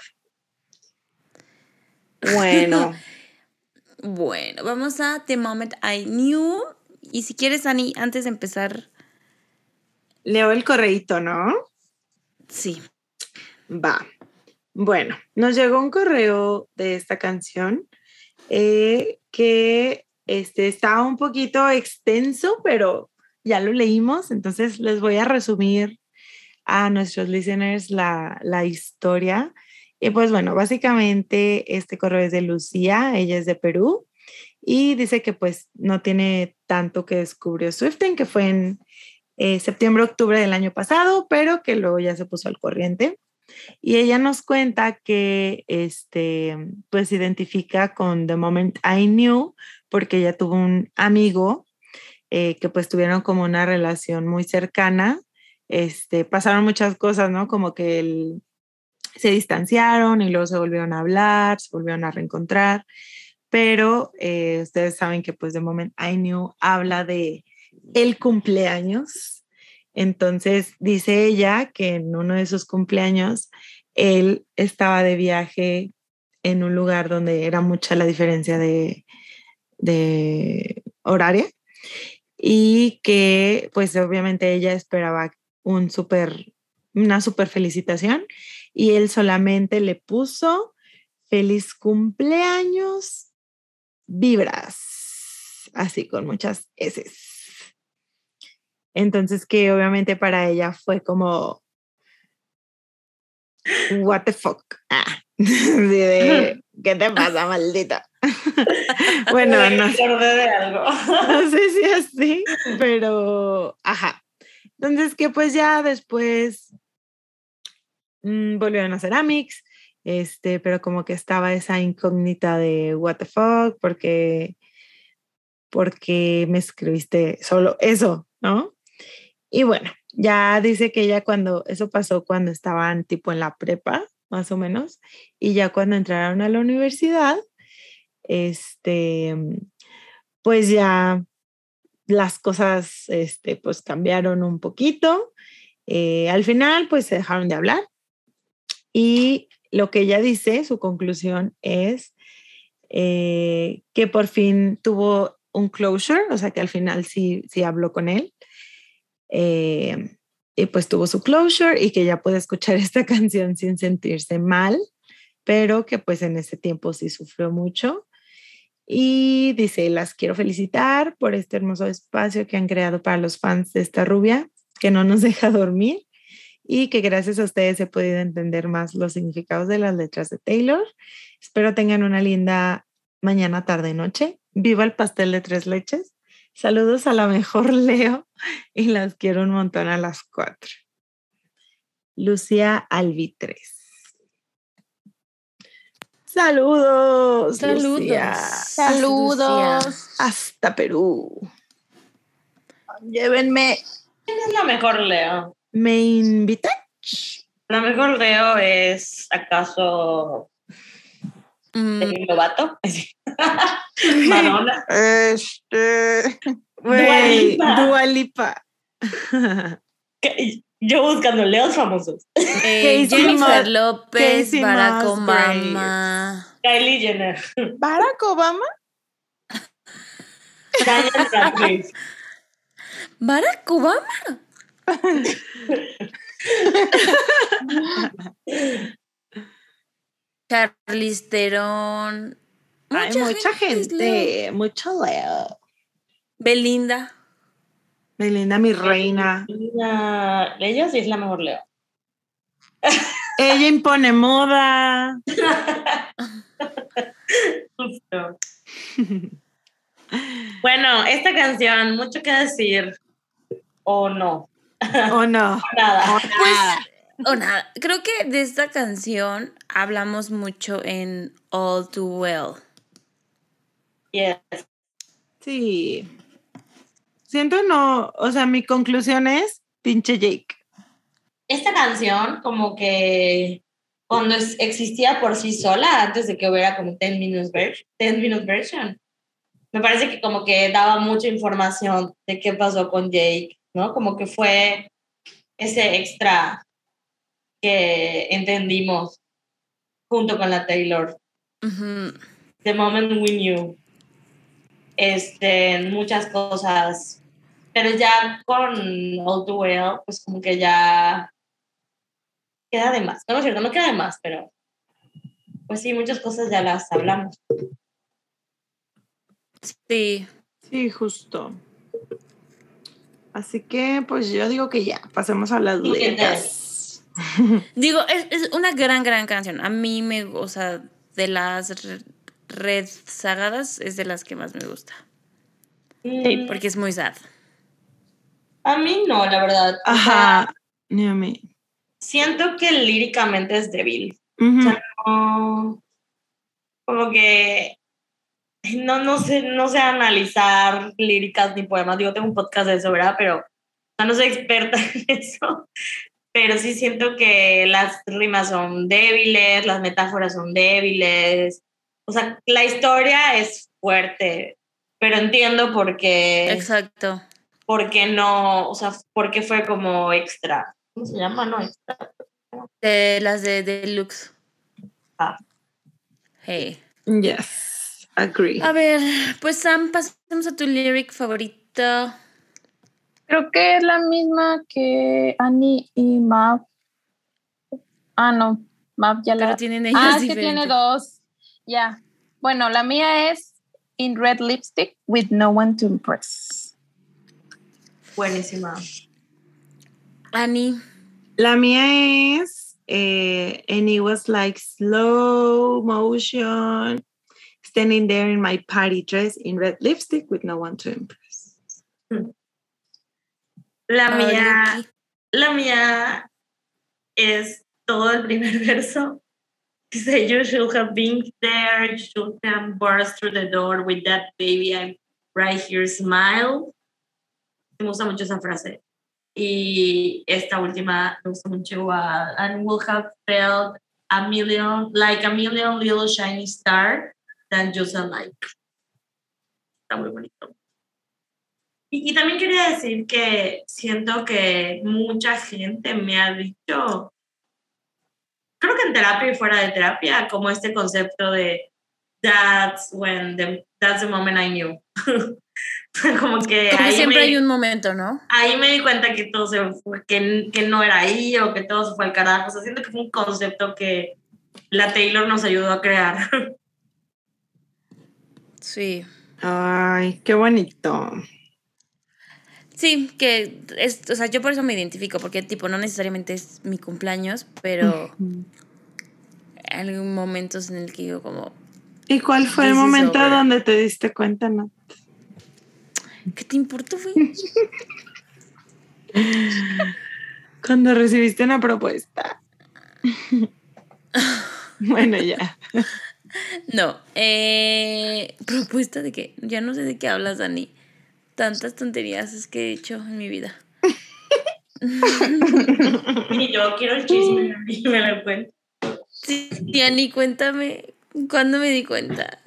Bueno. [laughs] bueno, vamos a The Moment I Knew. Y si quieres, Ani, antes de empezar. Leo el correíto, ¿no? Sí. Va. Bueno, nos llegó un correo de esta canción eh, que este, está un poquito extenso, pero ya lo leímos, entonces les voy a resumir a nuestros listeners la, la historia. Y pues bueno, básicamente este correo es de Lucía, ella es de Perú y dice que pues no tiene tanto que descubrió Swifting, que fue en eh, septiembre, octubre del año pasado, pero que luego ya se puso al corriente. Y ella nos cuenta que este, pues identifica con The Moment I Knew, porque ella tuvo un amigo eh, que pues tuvieron como una relación muy cercana. Este, pasaron muchas cosas, ¿no? Como que él, se distanciaron y luego se volvieron a hablar, se volvieron a reencontrar, pero eh, ustedes saben que pues de Moment I Knew habla de el cumpleaños. Entonces dice ella que en uno de sus cumpleaños él estaba de viaje en un lugar donde era mucha la diferencia de, de horaria y que pues obviamente ella esperaba un super, una super felicitación y él solamente le puso feliz cumpleaños vibras, así con muchas S. Entonces que obviamente para ella fue como, what the fuck. Ah, [laughs] de, [laughs] ¿Qué te pasa, maldita? [laughs] bueno, no sé. de algo. no sé si así, pero ajá. Entonces que pues ya después mmm, volvieron a hacer Amix, este, pero como que estaba esa incógnita de what the fuck, porque, porque me escribiste solo eso, ¿no? Y bueno, ya dice que ella cuando, eso pasó cuando estaban tipo en la prepa, más o menos, y ya cuando entraron a la universidad, este, pues ya las cosas, este, pues cambiaron un poquito. Eh, al final, pues se dejaron de hablar. Y lo que ella dice, su conclusión es eh, que por fin tuvo un closure, o sea que al final sí, sí habló con él eh, y pues tuvo su closure y que ya puede escuchar [laughs] esta canción sin sentirse mal, pero que pues en ese tiempo sí sufrió mucho. Y dice, las quiero felicitar por este hermoso espacio que han creado para los fans de esta rubia, que no nos [laughs] deja dormir y que gracias a ustedes he podido entender más los significados de las letras de Taylor. Espero tengan una linda mañana, tarde, noche. Viva el pastel de tres leches Saludos a la mejor [laughs] Leo y las quiero un montón a las cuatro. Lucía Alvitres. Saludos. Saludos. Lucía. Saludos. Hasta Perú. Llévenme. ¿Quién es la mejor Leo? ¿Me invitan? La mejor Leo es acaso Mm, Demi Lovato. [laughs] [laughs] Madonna. Este. Dua güey, Lipa. Dua Lipa. Que- Yo buscando Leos famosos. Casey Jennifer López, Casey Barack. Obama. Kylie Jenner. Barack Obama. Radcliffe. [laughs] Barack Obama. [laughs] Charlize Theron. Hay mucha es Leo. gente, mucho Leo. Belinda. Melinda, mi reina. Ella sí es la mejor Leo. [laughs] Ella impone moda. Justo. Bueno, esta canción, mucho que decir. O no. ¿O no? [laughs] Nada. Pues, o nada, creo que de esta canción hablamos mucho en All Too Well. Yes. Sí. Siento no, o sea, mi conclusión es pinche Jake. Esta canción, como que cuando es- existía por sí sola, antes de que hubiera como 10 minutes, ver- 10 minute version, me parece que como que daba mucha información de qué pasó con Jake, ¿no? Como que fue ese extra que entendimos junto con la Taylor. The moment we knew. Este, muchas cosas. Pero ya con All Too Well, pues como que ya queda de más. No, no es cierto, no queda de más, pero pues sí, muchas cosas ya las hablamos. Sí. Sí, justo. Así que, pues yo digo que ya, pasemos a las letras. [laughs] Digo, es, es, una gran, gran canción. A mí me, o sea, de las red sagadas es de las que más me gusta. Sí. Porque es muy sad. A mí no, la verdad. Ajá, ni a mí. siento que líricamente es débil. Ujú. O sea, no- como que no, no sé, no sé analizar líricas ni poemas. Digo, tengo un podcast de eso, ¿verdad? Pero no soy experta [laughs] en eso. Pero sí siento que las rimas son débiles, las metáforas son débiles. O sea, la historia es fuerte, pero entiendo por qué, Exacto. por qué no, o sea, por qué fue como extra. ¿Cómo se llama? No, extra. De las de Deluxe. Ah. Hey. Yes, agree. A ver, pues Sam, pasemos a tu lyric favorito. Creo que es la misma que Annie y Mav. Ah, no. Mav ya Pero la. tienen ellas Ah, es que tiene dos. Ya. Bueno, la mía es In Red Lipstick with No One to Impress. Buenísima. Annie. La mía es, eh, and it was like slow motion, standing there in my party dress in red lipstick with no one to impress. La Oh, mía, la mía es todo el primer [laughs] verso. Dice, you should have been there, you should have burst through the door with that baby, I'm right here, smile. Me gusta mucho esa frase. Y esta última me gusta mucho igual. And will have felt a million, like a million little shiny star a light. Está muy bonito. Y, y también quería decir que siento que mucha gente me ha dicho, creo que en terapia y fuera de terapia, como este concepto de that's when the, that's the moment I knew. [laughs] como que Como ahí siempre me, hay un momento, ¿no? ahí me di cuenta que todo se fue, que, que no era ahí o que todo se fue al carajo. O sea, siento que fue un concepto que la Taylor nos ayudó a crear. [laughs] Sí. Ay, qué bonito. Sí, que es, o sea, yo por eso me identifico, porque tipo, no necesariamente es mi cumpleaños, pero hay momentos en el que yo como, ¿Y cuál fue el momento over. donde te diste cuenta, no? ¿qué te importa, güey? [laughs] Cuando recibiste una propuesta. [laughs] bueno, ya. No, eh, propuesta de que, ya no sé de qué hablas, Dani. Tantas tonterías es que he hecho en mi vida. [laughs] y yo quiero el chisme, y me lo cuento. Sí, Dani, cuéntame, ¿cuándo me di cuenta?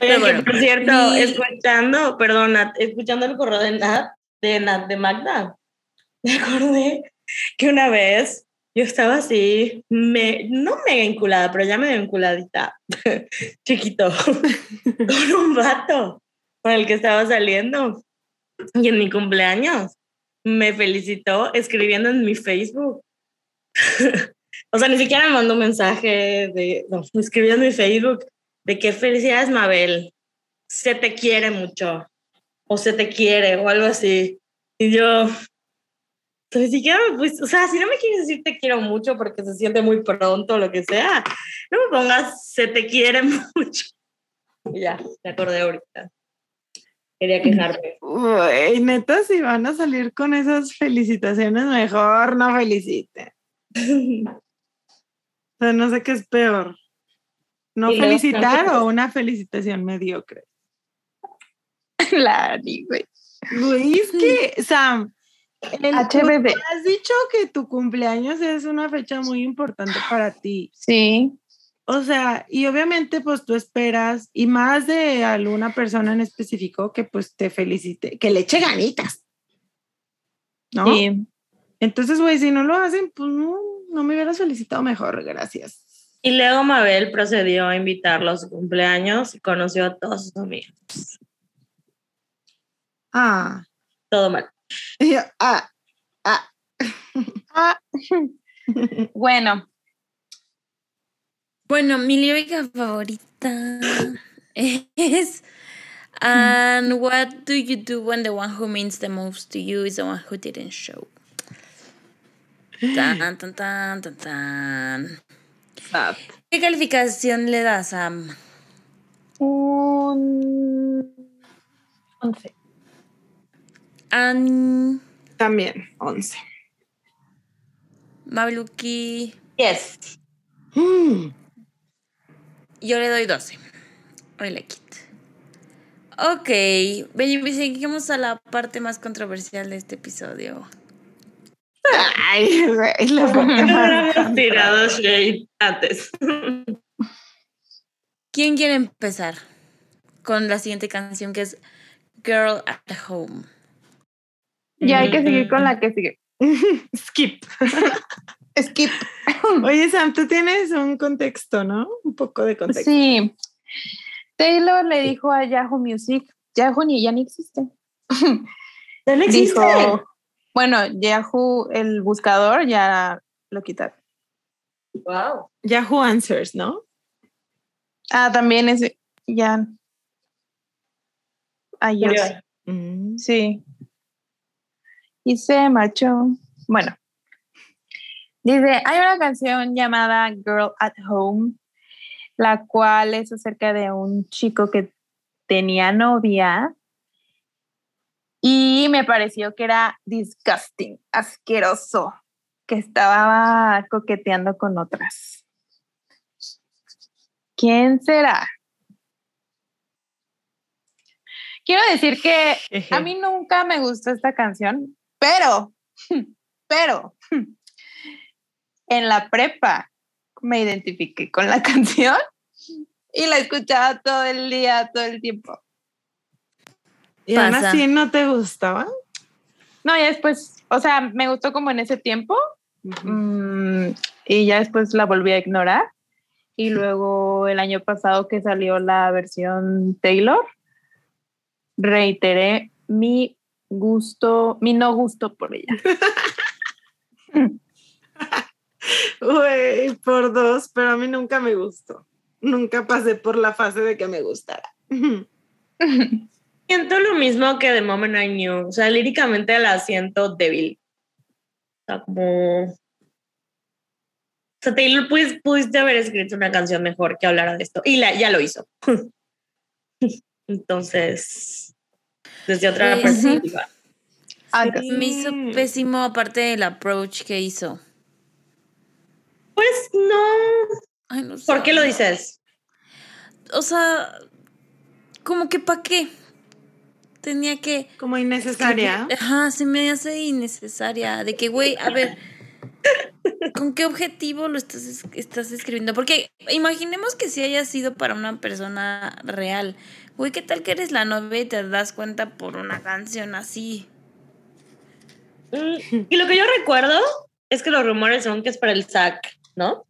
Pero bueno, por cierto, mi- escuchando, perdona, escuchando el correo de Nat, de Nat de Magda, me acordé que una vez yo estaba así, me, no mega enculada, pero ya medio enculadita, [laughs] chiquito, [laughs] con un vato con el que estaba saliendo. Y en mi cumpleaños me felicitó escribiendo en mi Facebook. [laughs] o sea, ni siquiera me mandó un mensaje de, no, me escribió en mi Facebook de que felicidades, Mabel, se te quiere mucho, o se te quiere, o algo así. Y yo, pues, ni siquiera me puse, o sea, si no me quieres decir te quiero mucho porque se siente muy pronto lo que sea, no me pongas se te quiere [laughs] mucho. Y ya, me acordé ahorita. Quería quejarme. Uy, neta, si van a salir con esas felicitaciones, mejor no feliciten. [laughs] O sea, no sé qué es peor. No felicitar o una felicitación mediocre. [laughs] La güey. Es que, Sam, el- tú has dicho que tu cumpleaños es una fecha muy importante para ti. Sí. O sea, y obviamente pues tú esperas, y más de alguna persona en específico que pues te felicite, que le eche ganitas. ¿No? Sí. Entonces, güey, si no lo hacen, pues no, no me hubieras felicitado mejor, gracias. Y luego Mabel procedió a invitarlo a su cumpleaños y conoció a todos sus amigos. Ah, Todo mal. Y yo, ah, ah. Ah, [laughs] bueno. Bueno, mi lírica favorita es And what do you do when the one who means the most to you is the one who didn't show? Tan, tan, tan, tan, tan. ¿Qué calificación le das, Sam? Un 11. An También, 11. Mabeluki. Yes. [gasps] Mm. Yo le doy 12. I like it. Ok, Benji, seguimos a la parte más controversial de este episodio. Ay, güey, la [laughs] parte más Hemos tirado shade antes. [laughs] ¿Quién quiere empezar con la siguiente canción que es Girl at Home? Ya hay que seguir con la que sigue. [laughs] Skip. Skip. [laughs] Oye, Sam, tú tienes un contexto, ¿no? Un poco de contexto. Sí. Taylor le dijo a Yahoo Music, Yahoo ni ya ni existe. [laughs] ¿Ya no existe? Dijo, bueno, Yahoo, el buscador, ya lo quitaron. Wow. Yahoo Answers, ¿no? Ah, también es ya. Ayer. Mm. Sí. Y se marchó. Bueno. Dice, hay una canción llamada Girl at Home, la cual es acerca de un chico que tenía novia y me pareció que era disgusting, asqueroso, que estaba coqueteando con otras. ¿Quién será? Quiero decir que a mí nunca me gustó esta canción, pero, [laughs] pero, en la prepa me identifiqué con la [laughs] canción y la escuchaba todo el día, todo el tiempo. ¿Y aún así no te gustaba? No, ya después, o sea, me gustó como en ese tiempo mm, y ya después la volví a ignorar. Y luego el año pasado que salió la versión Taylor, reiteré mi gusto, mi no gusto por ella. Güey, por dos, pero a mí nunca me gustó. Nunca pasé por la fase de que me gustara. Siento lo mismo que The Moment I Knew. O sea, líricamente la siento débil. O sea, como. O sea, Taylor, pues, pudiste haber escrito una canción mejor que hablara de esto. Y la, ya lo hizo. [laughs] Entonces, desde otra sí. perspectiva. Antes. Me hizo pésimo aparte del approach que hizo. Pues no. Ay, no sé. ¿Por qué lo dices? O sea, como que para qué. Tenía que... Como innecesaria. Ajá, se me hace innecesaria. De que, güey, a ver, ¿con qué objetivo lo estás, es- estás escribiendo? Porque imaginemos que si haya sido para una persona real. Güey, ¿qué tal que eres la novia y te das cuenta por una canción así? Mm, Y lo que yo recuerdo es que los rumores son que es para el SAC, ¿no?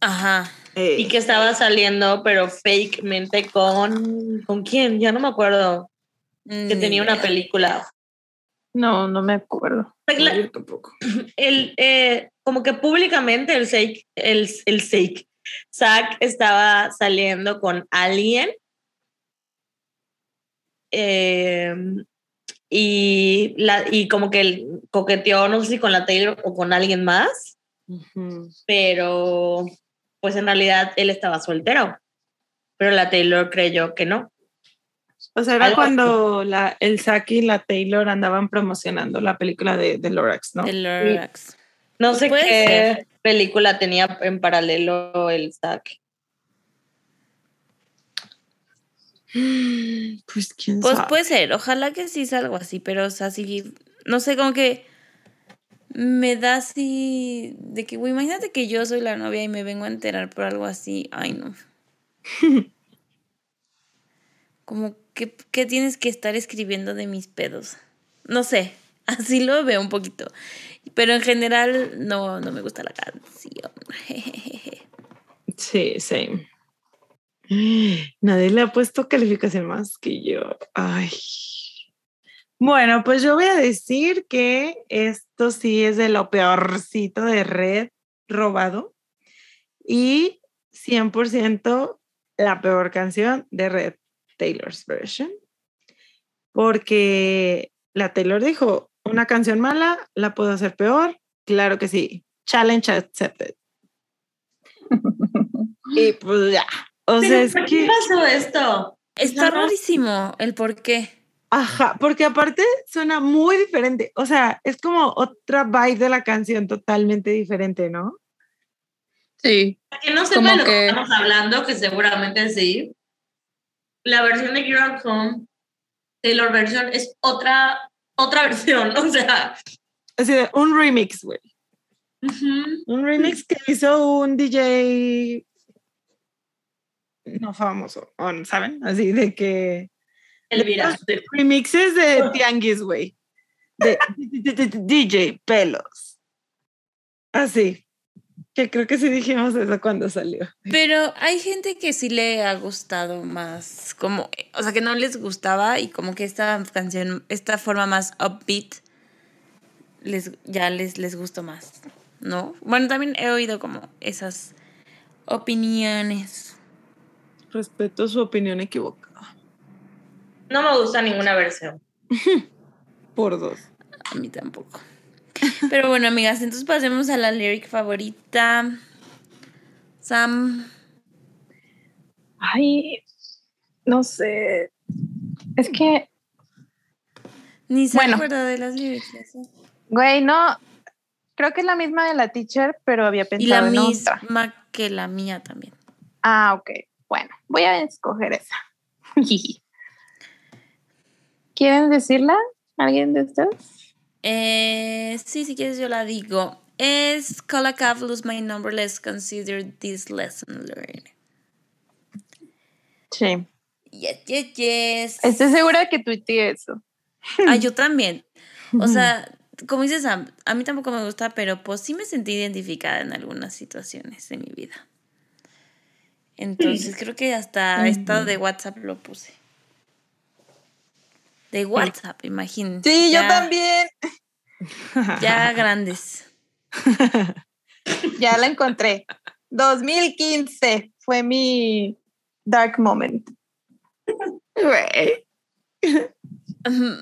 Ajá. Eh, Y que estaba saliendo, pero fakemente con. ¿Con quién? Ya no me acuerdo. Que Ni tenía una idea. película. No, no me acuerdo. La- yo tampoco. [clears throat] el, eh, como que públicamente el Sake, el, el Sake, Zack estaba saliendo con alguien. Eh, y, la, y como que él coqueteó, no sé si con la Taylor o con alguien más, Ujú. pero pues en realidad él estaba soltero. Pero la Taylor creyó que no. O sea, era Algo así. cuando la, el Zack y la Taylor andaban promocionando la película de, de Lorax, ¿no? El Lorax. No sé Puede qué ser. película tenía en paralelo el Zack. Pues quién Pues sabe. puede ser, ojalá que sí sea algo así, pero o sea, sí, no sé, como que me da así de que, güey, imagínate que yo soy la novia y me vengo a enterar por algo así, ay no. [laughs] Como que, que tienes que estar escribiendo de mis pedos. No sé, [laughs] así lo veo un poquito. Pero en general no, no me gusta la canción. [laughs] Sí, sí. Nadie le ha puesto calificación más que yo. Ay. Bueno, pues yo voy a decir que esto sí es de lo peorcito de red robado. Y 100% la peor canción de Red Taylor's version. Porque la Taylor dijo, una canción mala, la puedo hacer peor. Claro que sí. Challenge accepted. [laughs] y pues ya. O sea, es ¿Por que... qué pasó esto? Está Ajá. rarísimo el por qué. Ajá, porque aparte suena muy diferente. O sea, es como otra vibe de la canción totalmente diferente, ¿no? Sí. Para que no Como sepan lo que que- estamos hablando, que seguramente sí. La versión de Girl Home, Taylor version, es otra, otra [laughs] versión. O sea, Así de un remix, güey. Un remix que hizo un DJ no famoso, ¿saben? Así de que Elvira. remixes de tianguis, güey. De, de- de- de- DJ pelos. Así. Que creo que sí dijimos eso cuando salió. Pero hay gente que sí le ha gustado más, como, o sea, que no les gustaba y como que esta canción, esta forma más upbeat, les, ya les, les gustó más, ¿no? Bueno, también he oído como esas opiniones. Respeto su opinión equivocada. No me gusta ninguna versión. [laughs] Por dos. A mí tampoco. Pero bueno, amigas, entonces pasemos a la lyric favorita. Sam. Ay, no sé. Es que, Ni se Bueno. acuerda de las lyrics. sé. güey, no. Creo que es la misma de la teacher, pero había Y la pensado en otra. misma que la mía también. Ah, ok. Bueno, voy a escoger esa. [laughs] ¿Quieren decirla? ¿Alguien de ustedes? Eh, sí, si quieres yo la digo. Es Call a cab, lose my number, let's consider this lesson learned. Sí. Yes, yes, yes. Estoy segura que tuiteé eso. Ah, yo también. O sea, [laughs] como dices, Sam, a mí tampoco me gusta, pero pues sí me sentí identificada en algunas situaciones de mi vida. Entonces creo que hasta estado de WhatsApp lo puse. De WhatsApp, imagínense. Sí, yo también. [laughs] Ya grandes. [laughs] Ya la encontré. 2015 fue mi dark moment. Güey. [laughs]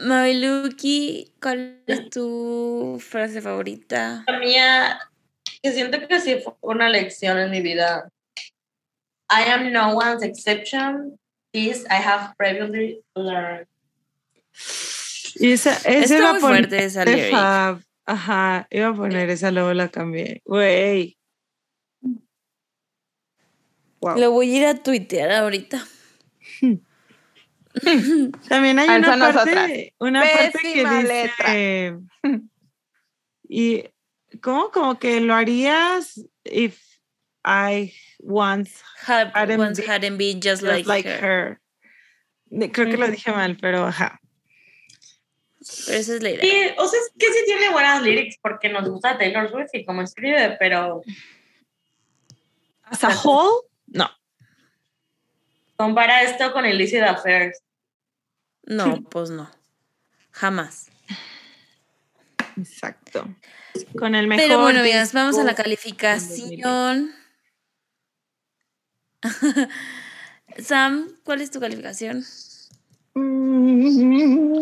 Mabeluki, ¿cuál es tu frase favorita? La mía, que siento que sí fue una lección en mi vida. I am no one's exception. This I have previously learned. Y esa, esa Está muy fuerte esa lyric. Fab. Ajá, iba a poner esa, luego la cambié. Güey. Wow. Lo voy a ir a tuitear ahorita. [laughs] También hay una parte, una parte que dice letra. [laughs] y ¿cómo? Como que lo harías if I once Had, Hadn't once been hadn't been just, just like, like, her. Creo que lo dije mal, pero ajá. Pero esa es la idea. Sí, o sea, es que sí tiene buenas lyrics porque nos gusta Taylor Swift y cómo escribe, pero As a whole, no. compara esto con Illicit Affairs. No, pues no. Jamás. Exacto. Con el mejor. Pero bueno, amigas, vamos a la calificación. [laughs] Sam, ¿cuál es tu calificación? Mm,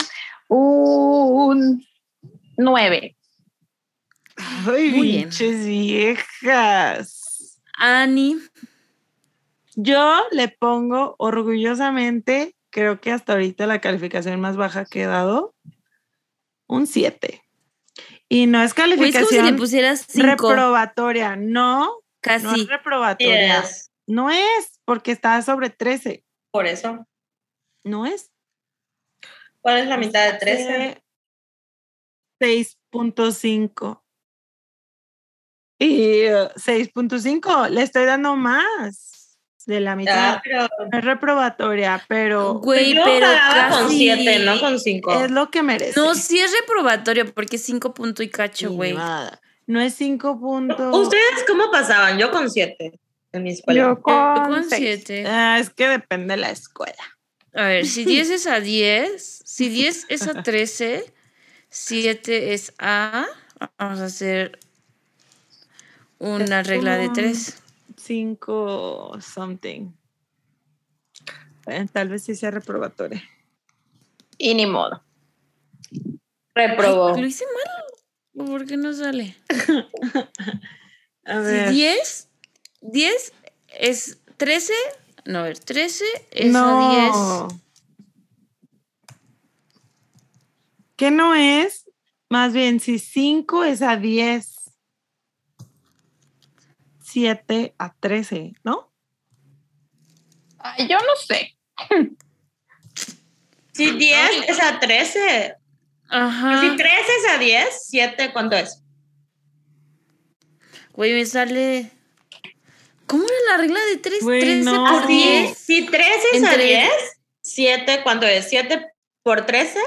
un 9. Ay, Muy bien. pinches viejas. Annie, Yo le pongo orgullosamente, creo que hasta ahorita la calificación más baja que he dado, un 7. Y no es es como si calificación le pusieras cinco. reprobatoria, no, no Casi. es reprobatoria. Yes. No es, porque está sobre 13. Por eso. No es. ¿Cuál es la mitad de 13? 6.5. Y eh, 6.5, le estoy dando más de la mitad. Ah, pero es reprobatoria, pero Güey, yo pero pagaba con casi. 7, no con 5. es lo que merece. No, sí es reprobatorio porque es cinco punto y cacho, güey. nada. No es 5 puntos. ¿Ustedes cómo pasaban? Yo con 7 en mi escuela. Yo con, con seis. siete. Ah, es que depende de la escuela. A ver, si 10 es a 10, si [laughs] 10 es a 13, 7 es a. Vamos a hacer una Es regla de como- 3. 5 something. Eh, tal vez sí sea reprobatoria. Y ni modo. Reprobó. Lo hice mal. ¿Por qué no sale? [laughs] A Si ver. 10, 10 es 13. No, a ver, 13 es a 10. ¿Qué no es? Más bien, si 5 es a 10. 7 a 13, ¿no? Ay, yo no sé. [laughs] Si 10 es a 13. Ajá. Si 13 es a 10, 7, ¿cuánto es? Güey, me sale. ¿Cómo era la regla de 3? Güey, 13 no. por Ah, Si, 10. si 13 es a Entre- 10, 7, ¿cuánto es? 7 por 13.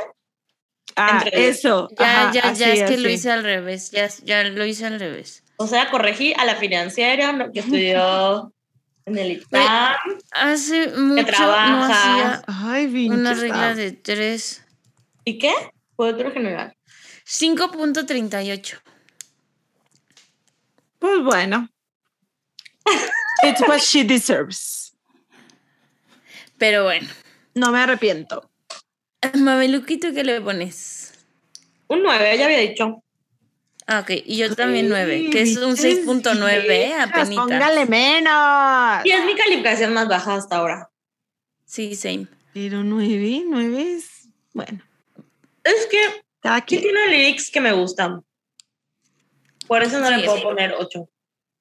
Ah, eso. Ya, ajá, ya, ya, es que lo así. hice al revés. Ya, ya lo hice al revés. O sea, corregí a la financiera que [laughs] estudió en el ITAM. Hace mucho no trabajas. hacía Ay, una pinche regla Sam. de 3. ¿Y qué? Otro general. 5.38. Pues bueno. It's what she deserves. Pero bueno. No me arrepiento. Mameluquito, ¿qué le pones? Un 9, ya había dicho. Ah, ok. Y yo también Ay, 9, que es un pinches 6.9, ¿eh? Apenitas. Póngale menos. Y es mi calificación más baja hasta ahora. Sí, same. Pero 9, 9 es. Bueno, Es que aquí tiene lyrics que me gustan. Por eso no Sí, le puedo sí. poner 8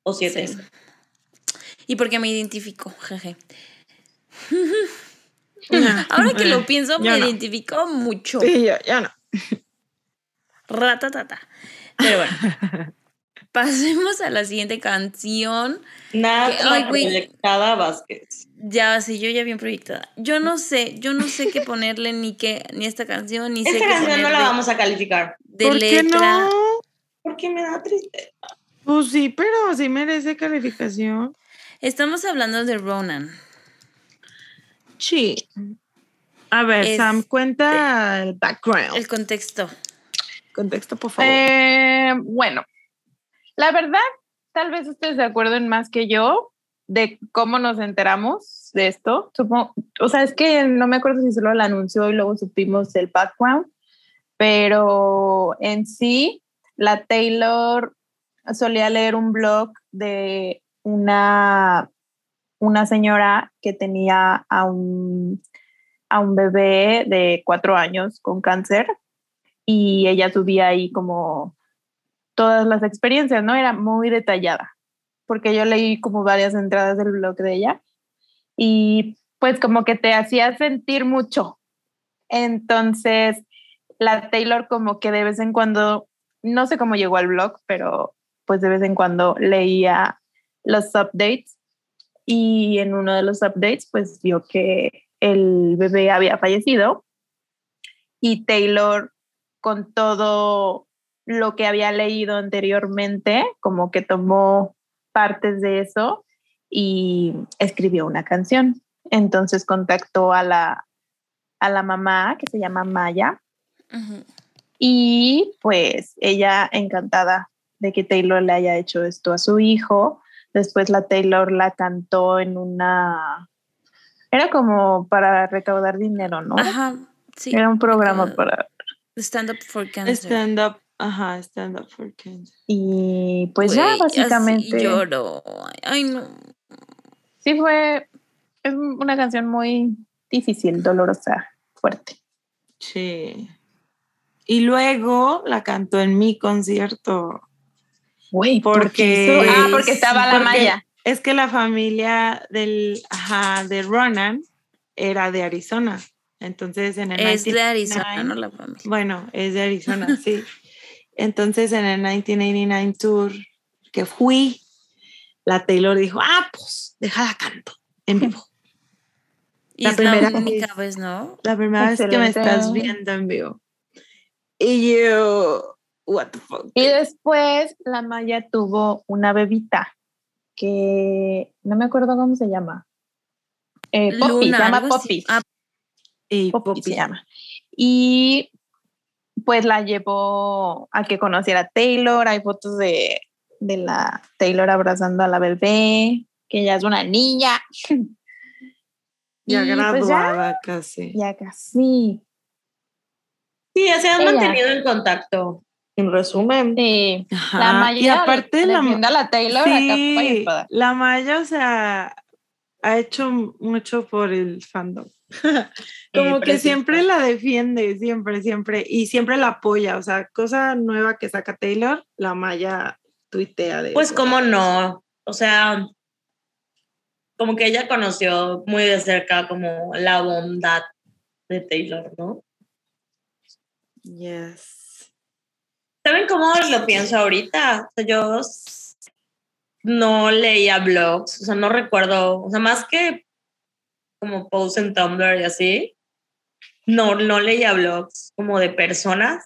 o 7. Sí. Y porque me identifico, jeje. [laughs] Ah, Ahora que lo eh, pienso, me no. identifico mucho. Sí, yo, yo no. Ratatata. Pero bueno. [laughs] Pasemos a la siguiente canción. Nada proyectada Vázquez. Ya, sí, yo ya bien proyectada. Yo no sé, yo no sé qué [laughs] ponerle ni qué, ni esta canción, ni sé Esta qué canción no la vamos a calificar. de ¿Por qué no? Porque me da tristeza. Pues sí, pero sí merece calificación. Estamos hablando de Ronan. Sí. A ver, Este- Sam, cuenta el background. El contexto. contexto, por favor. Eh, bueno, la verdad, tal vez ustedes se acuerden más que yo de cómo nos enteramos de esto. Supongo, o sea, es que no me acuerdo si solo la anunció y luego supimos el background, pero en sí, la Taylor solía leer un blog de una, una señora que tenía a un, a un bebé de cuatro años con cáncer y ella subía ahí como todas las experiencias, ¿no? Era muy detallada, porque yo leí como varias entradas del blog de ella y pues como que te hacía sentir mucho. Entonces, la Taylor como que de vez en cuando, no sé cómo llegó al blog, pero pues de vez en cuando leía los updates y en uno de los updates pues vio que el bebé había fallecido y Taylor con todo lo que había leído anteriormente, como que tomó partes de eso y escribió una canción. Entonces contactó a la, a la mamá que se llama Maya y pues ella encantada de que Taylor le haya hecho esto a su hijo. Después la Taylor la cantó en una... Era como para recaudar dinero, ¿no? Ajá, sí. Era un programa para... Stand Up for Cancer. Stand up, ajá, stand up for cancer. Y pues ya Güey, así básicamente... lloro. Ay, no. Sí fue... Es una canción muy difícil, dolorosa, fuerte. Sí. Y luego la cantó en mi concierto. Güey, Porque- porque... Ah, porque estaba la porque Maya. Es que la familia del, ajá, de Ronan era de Arizona. Entonces en el Es de 1999 Arizona, no la familia. Bueno, es de Arizona, [laughs] sí. Entonces en el 1989 tour que fui, la Taylor dijo, ah, pues, déjala canto en vivo. Y la es primera la única vez. vez, ¿no? La primera vez que me Excelente. estás viendo en vivo. Y yo, what the fuck. Y después la Maya tuvo una bebita que no me acuerdo cómo se llama. Eh, Poppy, se llama. Poppy. Ah, Y Poppy Poppy. se llama. Y pues la llevó a que conociera a Taylor. Hay fotos de, de la Taylor abrazando a la bebé, que ya es una niña. Ya Y, pues, casi. Ya casi. Sí, se han Ella. mantenido en contacto. En resumen. Sí. Ajá, La Maya y aparte la, a la Taylor sí, espada. la Maya, o sea, ha hecho mucho por el fandom. [laughs] Como que siempre la defiende, siempre, siempre, y siempre la apoya. O sea, cosa nueva que saca Taylor, la Maya tuitea de Pues eso. cómo no, o sea, como que ella conoció muy de cerca como la bondad de Taylor, ¿no? Yes. ¿Saben cómo lo pienso ahorita? O sea, yo no leía blogs, o sea, no recuerdo, o sea, más que como posts en Tumblr y así, no, no leía blogs como de personas,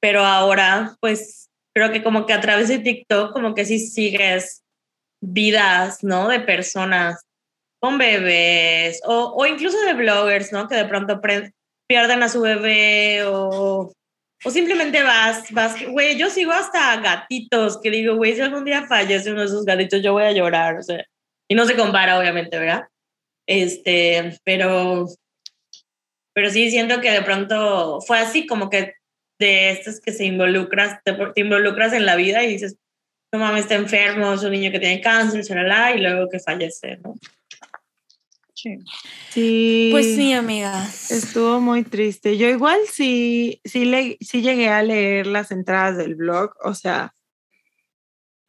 pero ahora pues creo que como que a través de TikTok como que sí sigues vidas, ¿no? De personas con bebés o, o incluso de bloggers, ¿no? Que de pronto pierden a su bebé o, o simplemente vas, vas, güey, yo sigo hasta gatitos que digo, güey, si algún día fallece uno de esos gatitos, yo voy a llorar, o sea, y no se compara, obviamente, ¿verdad? Este, pero, pero sí siento que de pronto fue así como que de estos que se involucras, te, te involucras en la vida y dices, no mames, está enfermo, es un niño que tiene cáncer, y luego que fallece, ¿no? Sí. Sí. Pues sí, amigas. Estuvo muy triste. Yo igual sí, sí, le, sí llegué a leer las entradas del blog, o sea,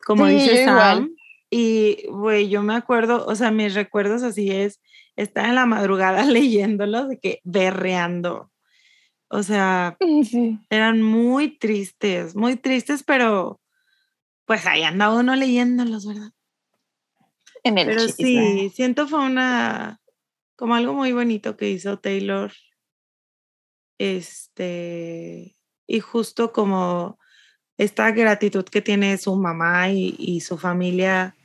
como Sí, dice Sam. igual. Y, güey, yo me acuerdo, o sea, mis recuerdos así es, estar en la madrugada [laughs] leyéndolos, de que berreando. O sea, Sí. eran muy tristes, muy tristes, pero pues ahí anda uno leyéndolos, ¿verdad? En el Pero chisme. sí, siento fue una, como algo muy bonito que hizo Taylor. Este, y justo como esta gratitud que tiene su mamá y, y su familia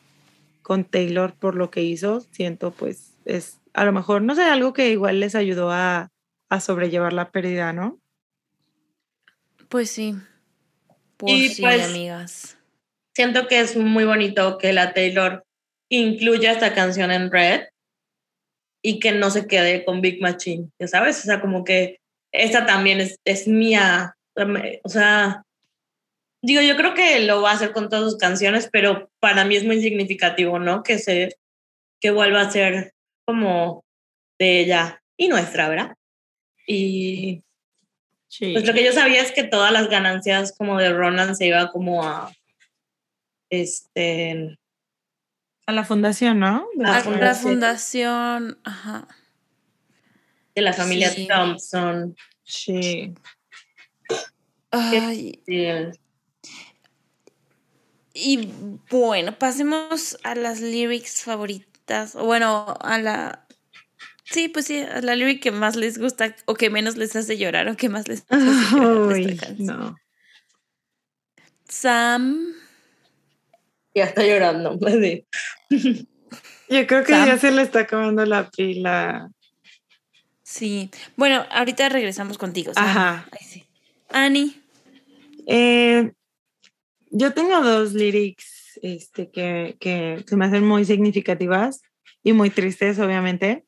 con Taylor por lo que hizo, siento pues es a lo mejor, no sé, algo que igual les ayudó a, a sobrellevar la pérdida, ¿no? Pues sí. Pues Y sí, pues- amigas. Siento que es muy bonito que la Taylor incluya esta canción en Red y que no se quede con Big Machine, ya sabes, o sea, como que esta también es, es mía, o sea, digo, yo creo que lo va a hacer con todas sus canciones, pero para mí es muy significativo, ¿no? Que se, que vuelva a ser como de ella y nuestra, ¿verdad? Y Sí. pues lo que yo sabía es que todas las ganancias como de Ronan se iba como a, este, A la fundación, ¿no? De Ah, A la la fundación. ajá. de la familia Sí. Thompson. Sí. Ay, y bueno, pasemos a las lyrics favoritas. o Bueno, a la. Sí, pues sí, a la lyric que más les gusta o que menos les hace llorar o que más les hace llorar no. Sam. Ya está llorando. [laughs] Sí. Yo creo que Sam. ya se le está acabando la pila. Sí. Bueno, ahorita regresamos contigo. Ajá. Ay, sí. Eh, yo tengo dos lyrics este, que, que se me hacen muy significativas y muy tristes, obviamente.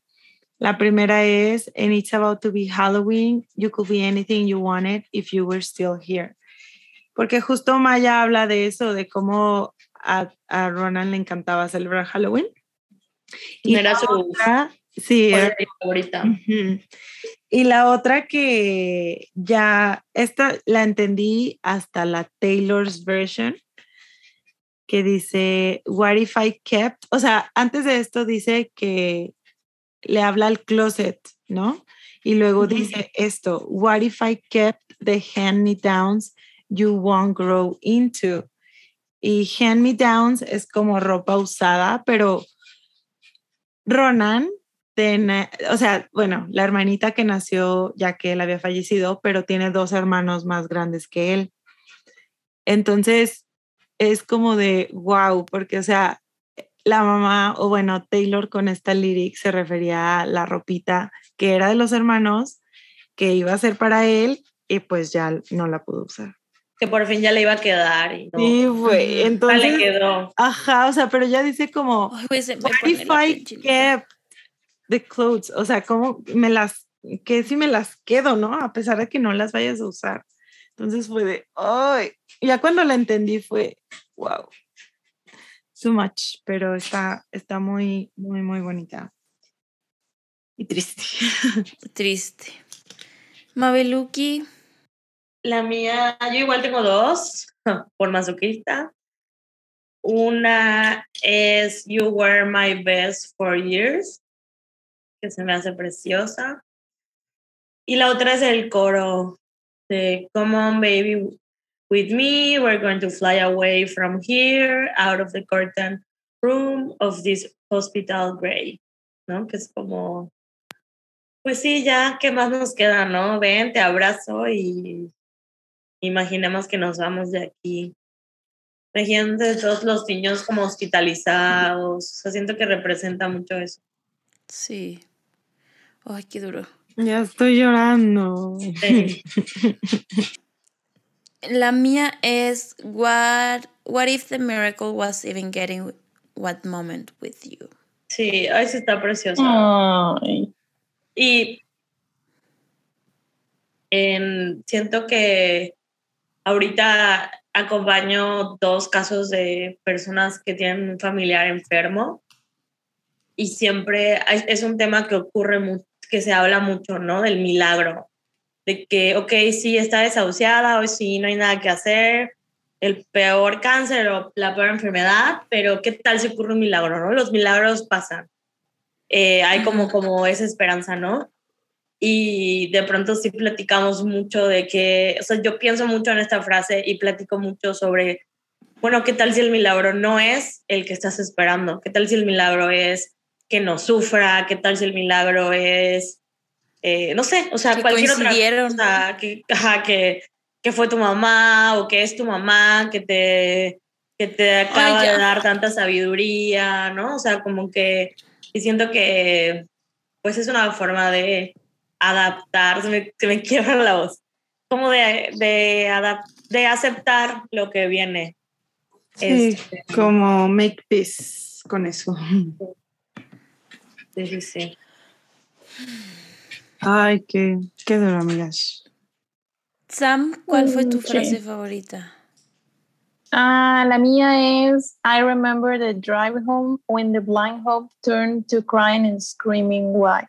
La primera es, and it's about to be Halloween, you could be anything you wanted if you were still here. Porque justo Maya habla de eso, de cómo a, a Ronan le encantaba celebrar Halloween. Y Era la su otra- sí, era favorita. Y la otra que ya, esta la entendí hasta la Taylor's version, que dice, What if I kept? O sea, antes de esto dice que le habla al closet, ¿no? Y luego dice esto, What if I kept the hand-me-downs you won't grow into? Y hand-me-downs es como ropa usada, pero Ronan tiene, o sea, bueno, la hermanita que nació ya que él había fallecido, pero tiene dos hermanos más grandes que él. Entonces, es como de wow, porque, o sea, la mamá, o bueno, Taylor con esta lyric se refería a la ropita que era de los hermanos, que iba a ser para él, y pues ya no la pudo usar. Que por fin ya le iba a quedar y no. Sí, güey. Ya le Entonces, quedó. ajá, o sea, pero ya dice como, Ay, what if I kept the clothes? O sea, como me las, que si me las quedo, ¿no? A pesar de que no las vayas a usar. Entonces fue de, ay, ya cuando la entendí fue, wow, too much, pero está, está muy, muy, muy bonita. Y triste. [laughs] Triste. Mabeluki. La mía, yo igual tengo dos, [laughs] por masoquista. Una es You Were My Best for Years, que se me hace preciosa. Y la otra es el coro de Come on, baby, with me. We're going to fly away from here, out of the curtain room of this hospital gray. ¿No? Que es como, pues sí, ya, ¿qué más nos queda, no? Ven, te abrazo y imaginemos que nos vamos de aquí. Imagínate todos los niños como hospitalizados. O sea, siento que representa mucho eso. Sí. Ay, qué duro. Ya estoy llorando. Sí. [laughs] La mía es what what if the miracle was even getting what moment with you. Sí, ay, sí está preciosa. Ay. Y en- siento que ahorita acompaño dos casos de personas que tienen un familiar enfermo y siempre es un tema que ocurre que se habla mucho, ¿no? Del milagro, de que, ok, sí está desahuciada, hoy sí no hay nada que hacer, el peor cáncer o la peor enfermedad, pero ¿qué tal si ocurre un milagro, no? Los milagros pasan. Eh, hay como, como esa esperanza, ¿no? Y de pronto sí platicamos mucho de que, o sea, yo pienso mucho en esta frase y platico mucho sobre, bueno, ¿qué tal si el milagro no es el que estás esperando? ¿Qué tal si el milagro es que no sufra? ¿Qué tal si el milagro es, eh, no sé, o sea, Que cualquier otra cosa, que, ajá, que, que fue tu mamá o que es tu mamá, que te, que te acaba ya. de dar tanta sabiduría, ¿no? O sea, como que, y siento que, pues es una forma de adaptar, se me, se [laughs] me quiebra la voz, como de, de, adap- de aceptar lo que viene. Sí, Este, como make peace con eso. sí, sí, sí. Ay, qué, qué duro, amigas. Sam, ¿cuál fue tu Mm, sí. frase favorita? Ah, la mía es I remember the drive home when the blind hope turned to crying and screaming why.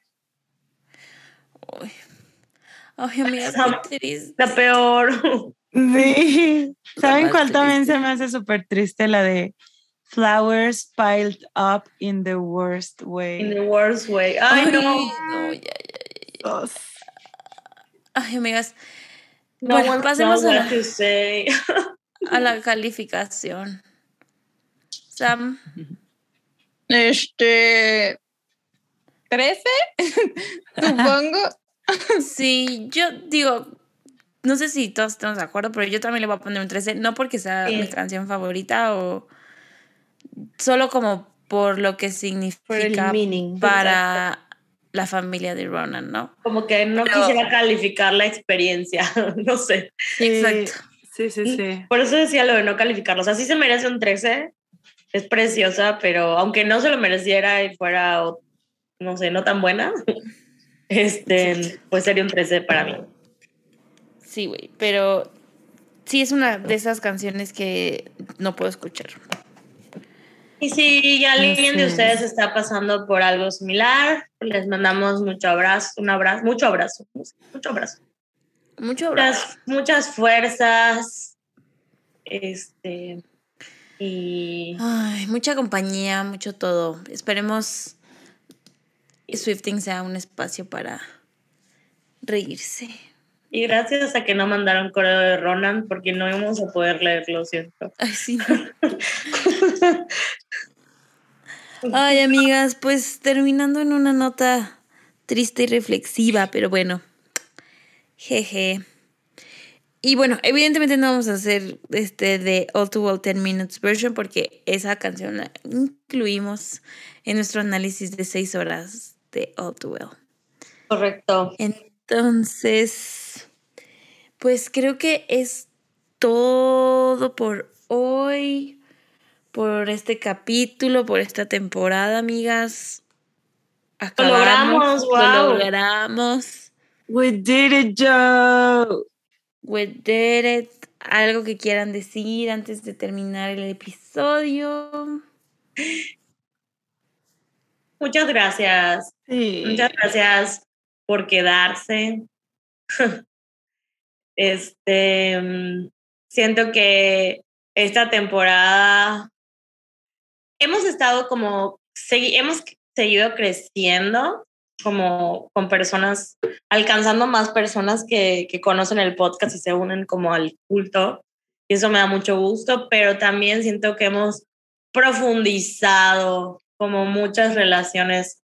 Ay, Ay, amiga, Sam. qué triste. La peor. Sí. [laughs] ¿Saben cuál también se me hace súper triste? La de Flowers piled up in the worst In way. the worst way. Ay, no. no, ya, ya. Dos. Ay, amigas, No Bueno, one pasemos a la- to say. [laughs] a la calificación. Sam, Este 13, [laughs] supongo. sí, yo digo, no sé si todos estamos de acuerdo, pero yo también le voy a poner un 13, no porque sea Sí. mi canción favorita o solo como por lo que significa meaning. para la familia de Ronan, ¿no? Como que no Pero- quisiera calificar la experiencia, [laughs] no sé. Exacto. Sí, sí, sí. Por eso decía lo de no calificarlo. O sea, sí se merece un 13, es preciosa, pero aunque no se lo mereciera y fuera, no sé, no tan buena, [laughs] este, pues sería un 13 para mí. Sí, güey, pero sí es una de esas canciones que no puedo escuchar. Y si alguien de ustedes es. está pasando por algo similar, les mandamos mucho abrazo, un abrazo, mucho abrazo, mucho abrazo. Mucho abrazo. Muchas, muchas fuerzas. Este. Y. Ay, mucha compañía, mucho todo. Esperemos Swifting sea un espacio para reírse. Y gracias a que no mandaron correo de Ronan, porque no íbamos a poder leerlo, siento. Ay, sí. [laughs] Ay, amigas, pues terminando en una nota triste y reflexiva, pero bueno. Jeje. Y bueno, evidentemente no vamos a hacer este de All Too Well 10 Minutes version porque esa canción la incluimos en nuestro análisis de 6 horas de All Too Well. Correcto. Entonces, pues creo que es todo por hoy, por este capítulo, por esta temporada, amigas. Lo logramos, Lo wow. logramos. We did it, Joe. We did it. Algo que quieran decir antes de terminar el episodio. [gasps] [laughs] Muchas gracias. Sí. Muchas gracias por quedarse. [laughs] Este, mm, siento que esta temporada hemos estado como, segui- hemos seguido creciendo como con personas, alcanzando más personas que, que conocen el podcast y se unen como al culto. Y eso me da mucho gusto, pero también siento que hemos profundizado como muchas relaciones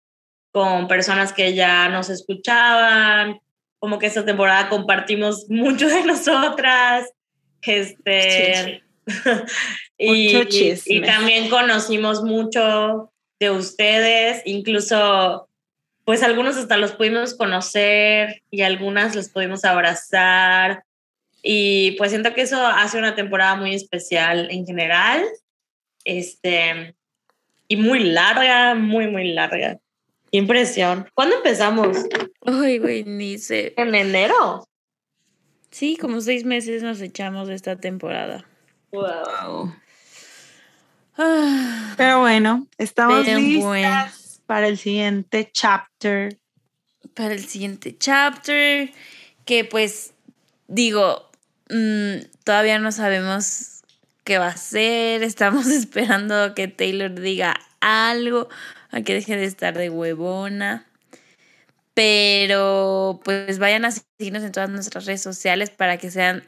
con personas que ya nos escuchaban, como que esta temporada compartimos [laughs] mucho de nosotras, este, [laughs] y, Mucho y- chisme. y también conocimos mucho de ustedes, incluso pues algunos hasta los pudimos conocer y algunas los pudimos abrazar. Y pues siento que eso hace una temporada muy especial en general, este, y muy larga, muy, muy larga. Qué impresión. ¿Cuándo empezamos? Ay, güey, ni sé. En enero. Sí, como seis meses nos echamos de esta temporada. Wow. Ah, Pero bueno, estamos Pero listas bueno. para el siguiente chapter. para el siguiente chapter, que pues digo, mm, todavía no sabemos qué va a ser, estamos [laughs] esperando a que Taylor diga algo, a que deje de estar de huevona. Pero pues vayan a seguirnos en todas nuestras redes sociales para que sean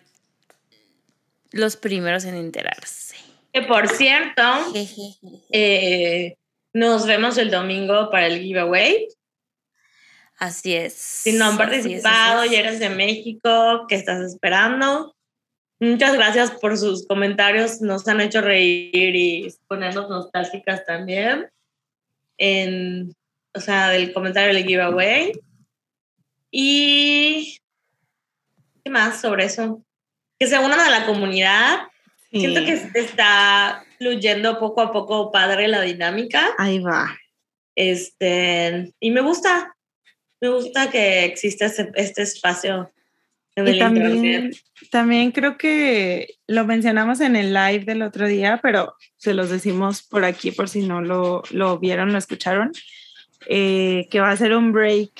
los primeros en enterarse. Que por cierto, [laughs] eh, nos vemos el domingo para el giveaway. Así es. Si no han participado y es. eres de México, que estás esperando. Muchas gracias por sus comentarios, nos han hecho reír y ponernos nostálgicas también. En, o sea, del comentario del giveaway. Y. ¿Qué más sobre eso? Que se unan a la comunidad. Sí. Siento que está fluyendo poco a poco padre la dinámica. Ahí va. Este, y me gusta, me gusta que exista este, este espacio Y también, también creo que lo mencionamos en el live del otro día, pero se los decimos por aquí por si no lo, lo vieron, lo escucharon, eh, que va a ser un break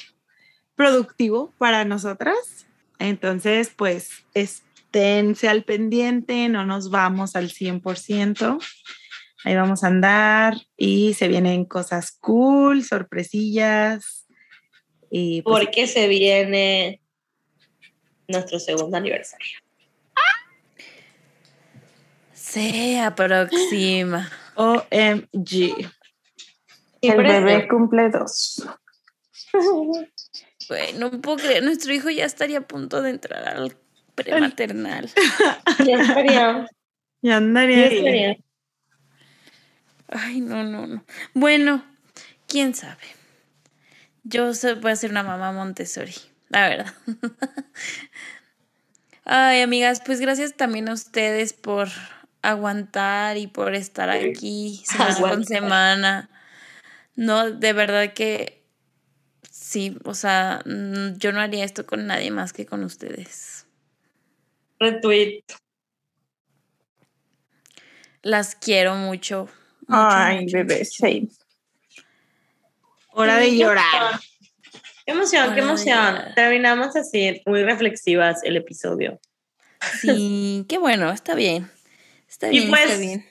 productivo para nosotras. Entonces, pues esténse al pendiente, no nos vamos al 100%. Ahí vamos a andar y se vienen cosas cool, sorpresillas. Y pues, Porque se viene nuestro segundo aniversario. Se aproxima. OMG. El bebé cumple dos. [laughs] Güey, no puedo creer, nuestro hijo ya estaría a punto de entrar al prematernal. [laughs] Ya estaría. Ya andaría ya ahí. estaría. Ay, no, no, no. Bueno, quién sabe. Yo voy a ser una mamá Montessori, la verdad. [laughs] Ay, amigas, pues gracias también a ustedes por aguantar y por estar aquí semana con semana. No, de verdad que sí, o sea, mm, yo no haría esto con nadie más que con ustedes. Retweet. Las quiero mucho. mucho, Ay, mucho, bebé, mucho. same. Hora de llorar. Qué emoción, qué emoción. Terminamos así, muy reflexivas el episodio. Sí, qué bueno, está bien. Está Y bien, pues, está bien.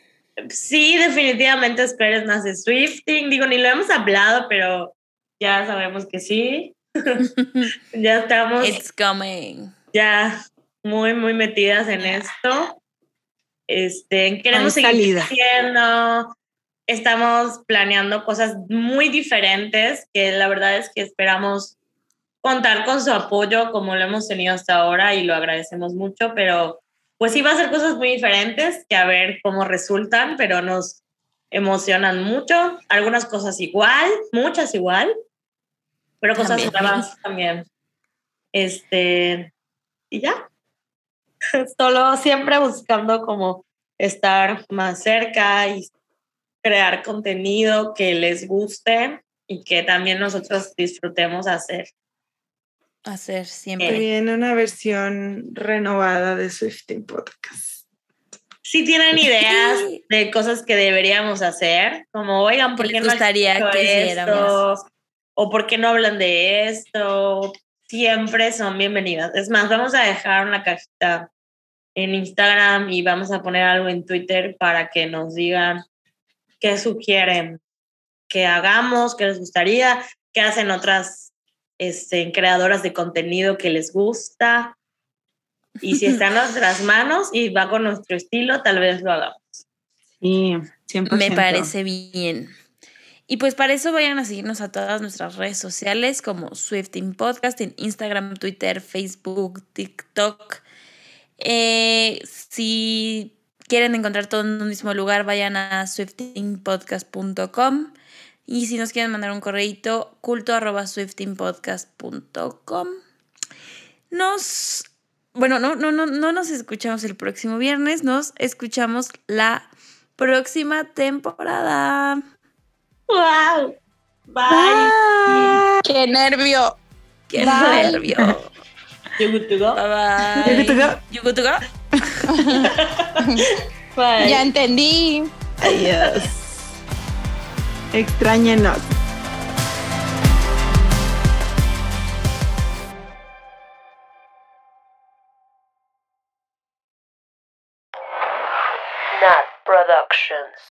Sí, definitivamente esperes más de Swifting. Digo, ni lo hemos hablado, pero ya sabemos que sí. [laughs] ya estamos It's coming. ya muy, muy metidas en esto. Este, queremos Hay seguir salida. creciendo. Estamos planeando cosas muy diferentes que la verdad es que esperamos contar con su apoyo como lo hemos tenido hasta ahora y lo agradecemos mucho, pero pues sí va a ser cosas muy diferentes que a ver cómo resultan, pero nos emocionan mucho. Algunas cosas igual, muchas igual, pero cosas nuevas también. Este, y ya. [laughs] Solo siempre buscando como estar más cerca y crear contenido que les guste y que también nosotros disfrutemos hacer. Hacer Que siempre. viene una versión renovada de Swifting Podcast. Si tienen ideas de cosas que deberíamos hacer, como oigan, ¿por ¿Qué les no gustaría hecho que hiciéramos? esto? O ¿por qué no hablan de esto? Siempre son bienvenidas. Es más, vamos a dejar una cajita en Instagram y vamos a poner algo en Twitter para que nos digan qué sugieren que hagamos, qué les gustaría, qué hacen otras este, creadoras de contenido que les gusta. Y si está en nuestras manos y va con nuestro estilo, tal vez lo hagamos. Sí, 100%. Me parece bien. Y pues para eso vayan a seguirnos a todas nuestras redes sociales como Swifting Podcast en Instagram, Twitter, Facebook, TikTok. Eh, si quieren encontrar todo en un mismo lugar, vayan a swiftingpodcast.com. Y si nos quieren mandar un correíto, culto arroba swiftingpodcast.com. Nos. Bueno, no, no, no, no nos escuchamos el próximo viernes, nos escuchamos la próxima temporada. ¡Wow! Bye. Bye. ¡Qué nervio! ¡Qué Bye. nervio! You good to go? Bye bye. You good to go? You good to go? Bye. Ya entendí. Adiós. Extrañenos. Nat Productions.